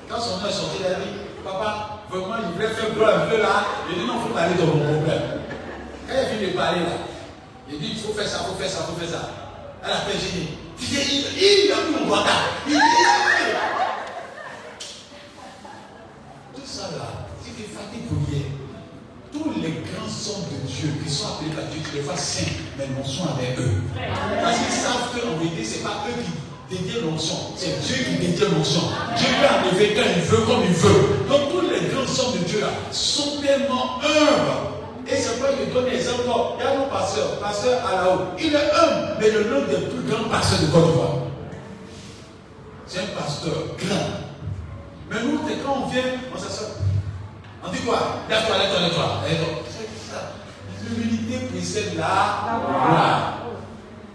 Quand son nom est sorti, elle a dit, papa, vraiment, il voulait faire gloire un peu là. Il dit, non, il faut parler de mon problème. Quand elle vient de parler là, il dit, il faut faire ça, il faut faire ça, il faut faire ça. Elle a fait génie. Tu dis, il a mis mon bâtard. Il dit, tout ça là, si tous les grands hommes de Dieu qui sont appelés par Dieu, tu les vois saints, mais sont avec eux. Parce qu'ils savent qu'en vérité, ce n'est pas eux qui détiennent l'onction, c'est Dieu qui détient l'onction. Dieu peut enlever quand il veut, comme il veut. Donc tous les grands hommes de Dieu là sont tellement humbles. Et c'est pourquoi je donne l'exemple. Il y a mon pasteur, pasteur haut. Il est humble, mais le nom des plus grands pasteurs de Côte d'Ivoire. C'est un pasteur grand. Mais nous, quand on vient, on s'assoit. On dit quoi Lève-toi, lève-toi, lève-toi. Ça. L'humilité précède la gloire.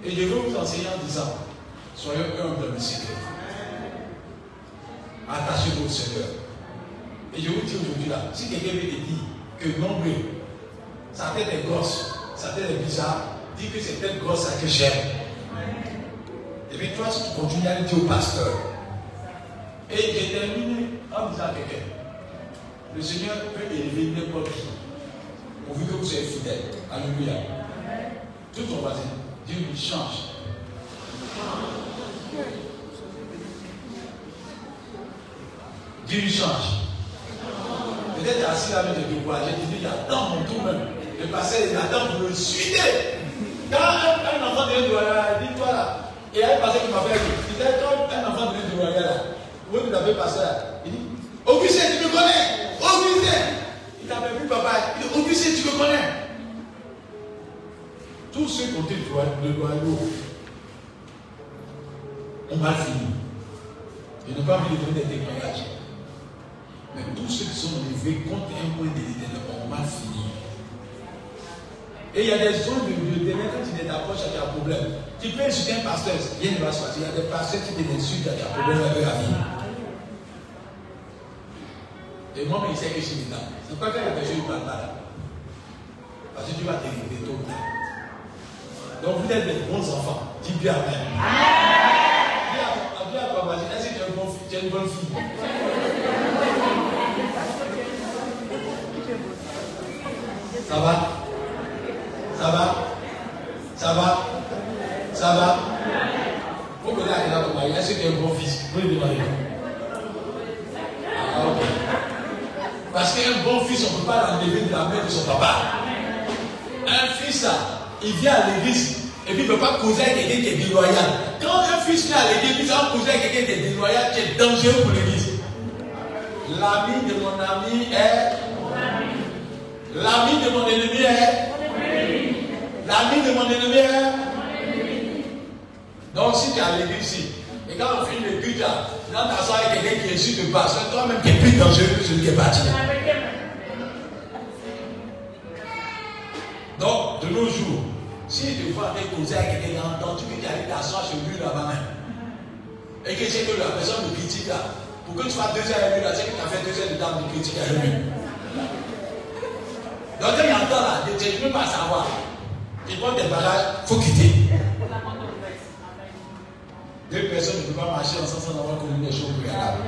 Et je veux vous enseigner en disant soyez humbles le Seigneur. Attachez-vous au Seigneur. Et je vous dis aujourd'hui là, si quelqu'un veut te dire que non, sa tête est grosse, sa tête est bizarre, dis que c'est tête grosse à que j'aime. Et puis toi, si tu continues à dire au pasteur, et j'ai terminé en disant à quelqu'un, le Seigneur peut élever n'importe qui. Pourvu que vous soyez fidèle. Alléluia. Tout ton voisin, Dieu lui change. Dieu lui change. Peut-être assis là avec des découragés, tu dis, j'attends mon tour même. Le pasteur, il attend pour le suivre. Quand un, enfant devient de dis-toi là. Et il y a un pasteur qui m'appelle, il dit, quand un enfant devient de là, où vous avez passé là Il dit, Augustin, tu me connais Augustin Il t'appelle plus papa. Il dit, Augustin, tu me connais Tous ceux été de loyaux ont mal fini. Je n'ai pas envie de donner des témoignages. Mais tous ceux qui sont élevés contre un point de l'éternel ont mal fini. Et il y a des zones de l'éternel, quand tu t'approches, il y a un problème. Tu peux insulter un pasteur, rien ne va se passer. Il y a des pasteurs qui te l'insultent, il y a un problème avec la vie. Et moi, il sait que je suis dedans. C'est pas que la personne ne parle pas là. Parce que tu vas t'élever tôt ou tard. Donc vous êtes des bons enfants. Dis bien Amen. Amen. es une bonne fille? Ça va? Ça va? Ça va? Ça va? Vous connaissez à quel âge ton mari Est-ce que tu es un bon fils? Vous le demandez. Ah, ok. Parce qu'un bon fils, on ne peut pas l'enlever de la main de son papa. Un fils, là, il vient à l'église et puis il ne peut pas causer avec quelqu'un qui est déloyal. Quand un fils vient à l'église, il va causer avec quelqu'un qui est déloyal, qui est dangereux pour l'église. L'ami de mon ami est. L'ami de mon ennemi est. L'ami de mon ennemi est. Donc si tu es à l'église ici, et quand on finit le but là, dans ta soirée, quelqu'un qui est sur de c'est toi-même qui es plus dangereux que celui qui est parti. Donc, de nos jours, si tu vois avec causer avec quelqu'un, que tu arrives t'asseoir chez lui là-bas et que c'est que la personne me critique là, pour que tu fasses deux heures avec lui là, c'est que tu as fait deux heures de temps de critique avec lui. Donc quand il entend là, tu ne peux pas savoir. Il prend des bagages, il faut quitter. Deux personnes ne peuvent pas marcher ensemble sans avoir connu des choses préalables.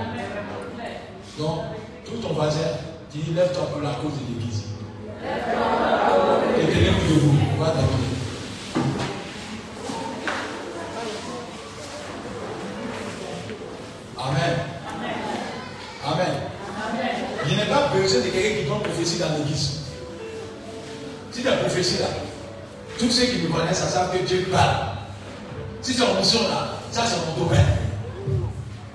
Donc, tout ton voisin, dis lève-toi pour la cause de l'église. Et tenez-vous debout, va t'appeler. Amen. Amen. Il n'est pas besoin de quelqu'un qui donne prophétie dans l'église. Si tu as prophétie là, tous ceux qui me connaissent, ça savent que Dieu parle. Si tu as une mission là, ça c'est mon domaine.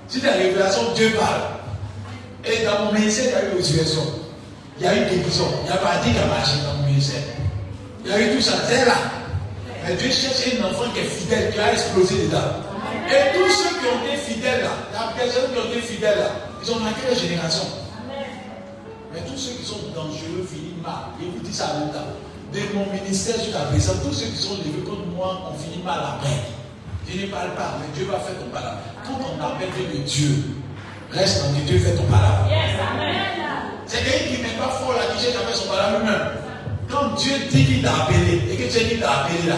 Si as révélation, Dieu parle. Et dans mon ministère, il y a eu situation. Il y a eu guérison. Il y a pas dit qu'il a marché dans mon ministère. Il y a eu tout ça. C'est là. Mais Dieu cherche un enfant qui est fidèle, qui a explosé dedans. Et tous ceux qui ont été fidèles là, la personne qui ont été fidèles là, ils ont marqué la génération. Mais tous ceux qui sont dangereux finissent mal. Et vous dites ça à temps. De mon ministère jusqu'à présent, tous ceux qui sont levés contre moi ont fini mal après. Je ne parle pas, mais Dieu va faire ton palabre. Quand on appelle de Dieu, reste dans Dieu, fait ton palabre. C'est quelqu'un qui n'est pas fort là, qui cherche à faire son palabre lui-même. Quand Dieu dit qu'il t'a appelé, et que tu as dit qu'il t'a appelé là,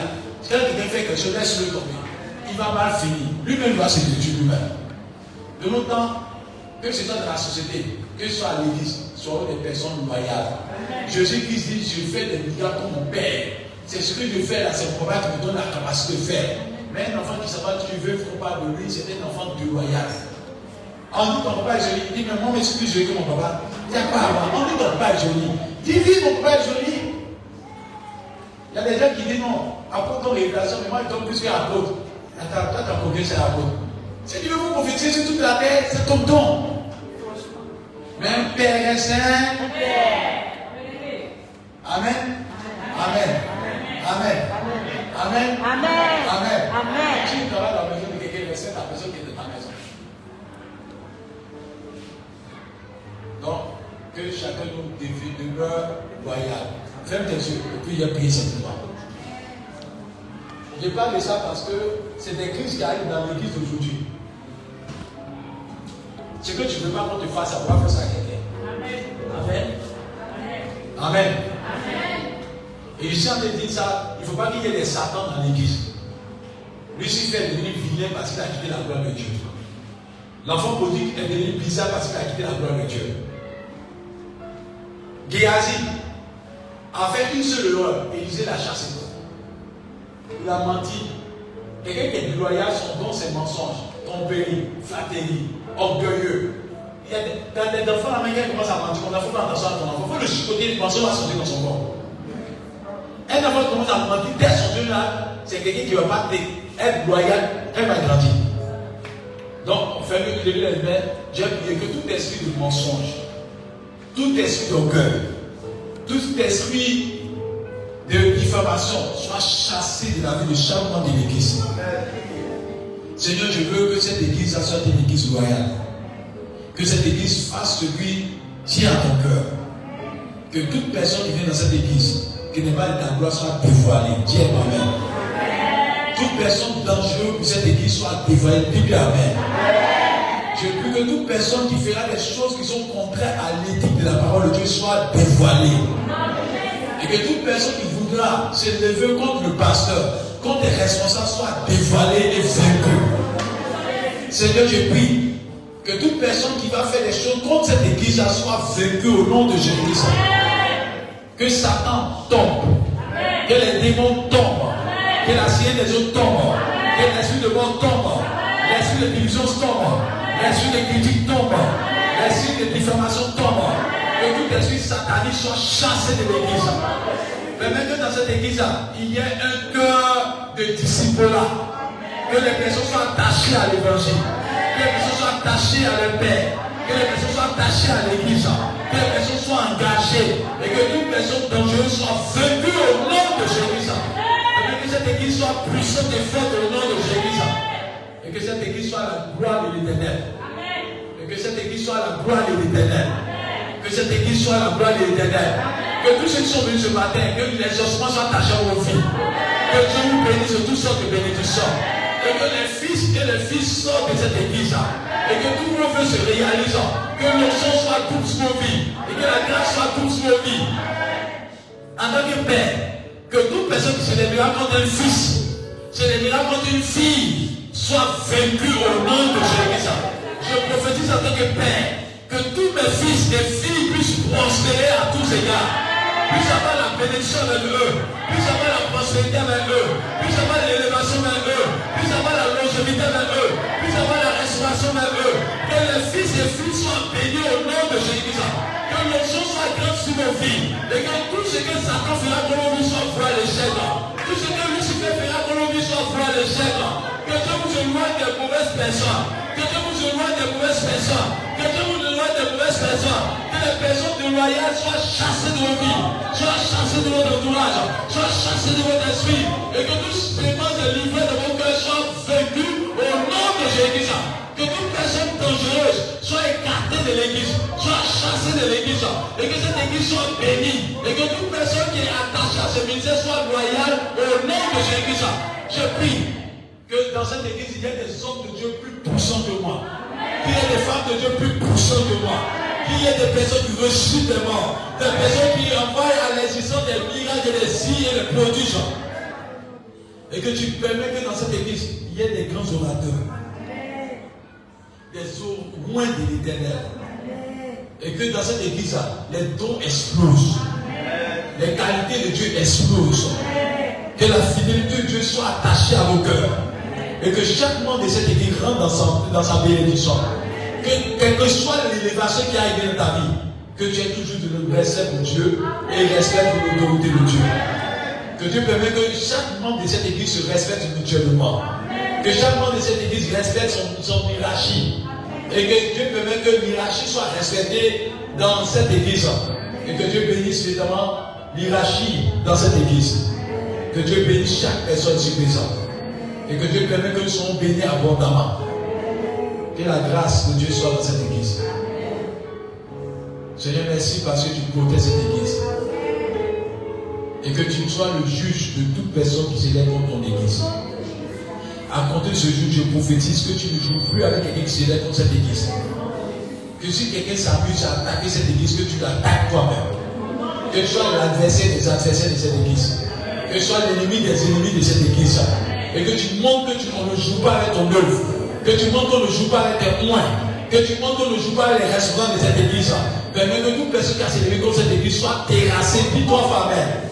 quand quelqu'un fait quelque chose, laisse-le tomber. Il va mal finir. Lui-même va se détruire lui-même. De nos temps, que ce soit dans la société, que ce soit à l'église, soyons des personnes loyales. Jésus-Christ dit, je fais des miracles comme mon Père. C'est ce que je fais là, c'est mon papa qui me donne la capacité de faire. Mais un enfant qui s'appelle tu veux, faut pas de lui, c'est un enfant déloyal. On dit ton papa est joli. Il dit, mais moi, plus joli que mon papa. Il n'y a pas avant. On dit ton papa est joli. Dis, oui, mon papa est joli. Il y a des gens qui disent non, apôtre ton révélation, mais moi, il donne plus qu'apôtre. Attends, toi, ton combien c'est apôtre. C'est Dieu vous prophétiser sur toute la terre, c'est ton don. Mais un Père est saint. Amen. Amen. Amen. Amen.
Amen.
Amen.
Amen.
Si tu dans la maison de quelqu'un, c'est la personne qui est de ta maison. Donc, que chacun nous demeure loyal. Ferme tes yeux et puis il y a prié simplement. Je parle de ça parce que c'est des crises qui arrivent dans l'église d'aujourd'hui. Ce que tu ne veux pas qu'on te fasse, ça va faire ça à quelqu'un. Amen. Amen. Et je suis en train de dire ça, il ne faut pas qu'il y ait des satans dans l'église. Lucifer est devenu vilain parce qu'il a quitté la gloire de Dieu. L'enfant prodigue est devenu bizarre parce qu'il a quitté la gloire de Dieu. Géasi a fait une seule erreur, Élisée l'a chassé. Il a menti. Quelqu'un qui est loyal, son don, c'est mensonge, tromperie, flatterie, orgueilleux. Il y a des, dans des enfants là, qui commencent à mentir, on faut pas attention à ton enfant. Il faut le chicoter, le mensonge va sortir dans son corps. Un enfant commence à mentir, dès son Dieu là, c'est quelqu'un qui ne va pas être loyal, elle va grandir. Donc, on fait le début de la j'ai prié que tout esprit de mensonge, tout esprit d'orgueil, tout esprit de diffamation soit chassé de la vie de chaque membre de l'église. Seigneur, je veux que cette église soit une église loyale. Que cette église fasse ce qui à ton cœur. Que toute personne qui vient dans cette église, qui n'est pas de ta gloire, soit dévoilée. Dis Amen. Toute personne dangereuse pour cette église soit dévoilée. Dis Amen. Je prie que toute personne qui fera des choses qui sont contraires à l'éthique de la parole de Dieu soit dévoilée. Et que toute personne qui voudra se lever contre le pasteur, contre les responsables, soit dévoilée et vaincue. Seigneur, je prie Que toute personne qui va faire des choses contre cette église soit vaincue au nom de Jésus. Que Satan tombe. Que les démons tombent. Que la ciel des eaux tombe. Que l'esprit de mort tombe. L'esprit de division tombe. L'esprit de critique tombe. L'esprit de diffamation tombe. Que tout esprit satanique soit chassé de l'église. Mais même dans cette église, il y a un cœur de disciples là. Que les personnes soient attachées à l'évangile. Que les personnes soient attachées à leur Père. Que les personnes soient attachées à l'église. Que les personnes soient engagées. Et que toute personne dangereuse soit vaincue au nom de Jésus. Et que cette église soit puissante et forte au nom de Jésus. Et que cette église soit la gloire de l'éternel. Et que cette église soit la gloire de l'éternel. Que cette église soit la gloire de l'éternel. Que tous ceux qui sont venus ce matin, que les ossements soient attachés vos vies. Que Dieu vous bénisse de toutes sortes de bénédictions. Et que les fils et les filles sortent de cette église. Et que tous vos vœux se réalisent. Que l'onction soit toute vos vies. Et que la grâce soit toute vos vies. En tant que père, que toute personne qui se lèvera contre un fils, se lèvera contre une fille, soit vaincue au nom de Jésus. Je prophétise en tant que père que tous mes fils et filles puissent prospérer à tous égards puisse avoir la bénédiction avec eux, puisse avoir la prospérité avec eux, puisse avoir l'élévation avec eux, puisse avoir la longévité avec eux, puisse avoir la restauration avec eux. Que les fils et filles soient bénis au nom de Jésus. Que les choses soient grandes sur nos vies. Et que tout ce que Satan fera pour nous soit voir l'échec. Tout ce que Lucifer fera pour nous soit voir l'échec. Que Dieu vous éloigne des mauvaises personnes. Que Dieu vous éloigne des mauvaises personnes. Que Dieu vous éloigne des mauvaises personnes. Que les personnes déloyales soient chassées de vos vies. Soient chassées de votre entourage. Soient chassées de votre esprit. Et que tous ces de livrer de vos cœurs soient vaincus au nom de Jésus. Que toute personne dangereuse soit écartée de l'église, soit chassée de l'église, et que cette église soit bénie, et que toute personne qui est attachée à ce ministère soit loyale au nom de Jésus. Je prie que dans cette église, il y ait des hommes de Dieu plus puissants que moi, qu'il y ait des femmes de Dieu plus puissantes que moi, qu'il y ait des personnes qui ressuscitent des morts, des personnes qui envoient à l'existence des miracles, des signes et des prodiges. Et que tu permets que dans cette église, il y ait des grands orateurs des eaux loin de l'éternel. Et que dans cette église, les dons explosent. Les qualités de Dieu explosent. Que la fidélité de Dieu soit attachée à vos cœurs. Et que chaque membre de cette église rentre dans sa, dans sa bénédiction. Que quelle que soit l'élévation qui a dans ta vie, que tu aies toujours de respect pour Dieu et respect pour l'autorité de Dieu. Que Dieu permette que chaque membre de cette église se respecte mutuellement. Que chaque membre de cette église respecte son, son hiérarchie. Et que Dieu permette que l'hierarchie soit respectée dans cette église. Et que Dieu bénisse évidemment l'hierarchie dans cette église. Que Dieu bénisse chaque personne ici présente. Et que Dieu permette que nous soyons bénis abondamment. Que la grâce de Dieu soit dans cette église. Seigneur, merci parce que tu protèges cette église. Et que tu sois le juge de toute personne qui s'élève contre ton église. À compter ce jour, je prophétise que tu ne joues plus avec quelqu'un qui s'élève contre cette église. Que si quelqu'un s'amuse à attaquer cette église, que tu l'attaques toi-même. Que tu sois l'adversaire des adversaires de cette église. Que tu sois l'ennemi des ennemis de cette église. Et que tu montres que tu ne joues pas avec ton œuvre. Que tu montres qu'on ne joue pas avec tes points. Que tu montres qu'on ne joue pas avec les restaurants de cette église. Permets que toute personne qui a s'élevé contre cette église soit terrassée. Dis-toi, Amen.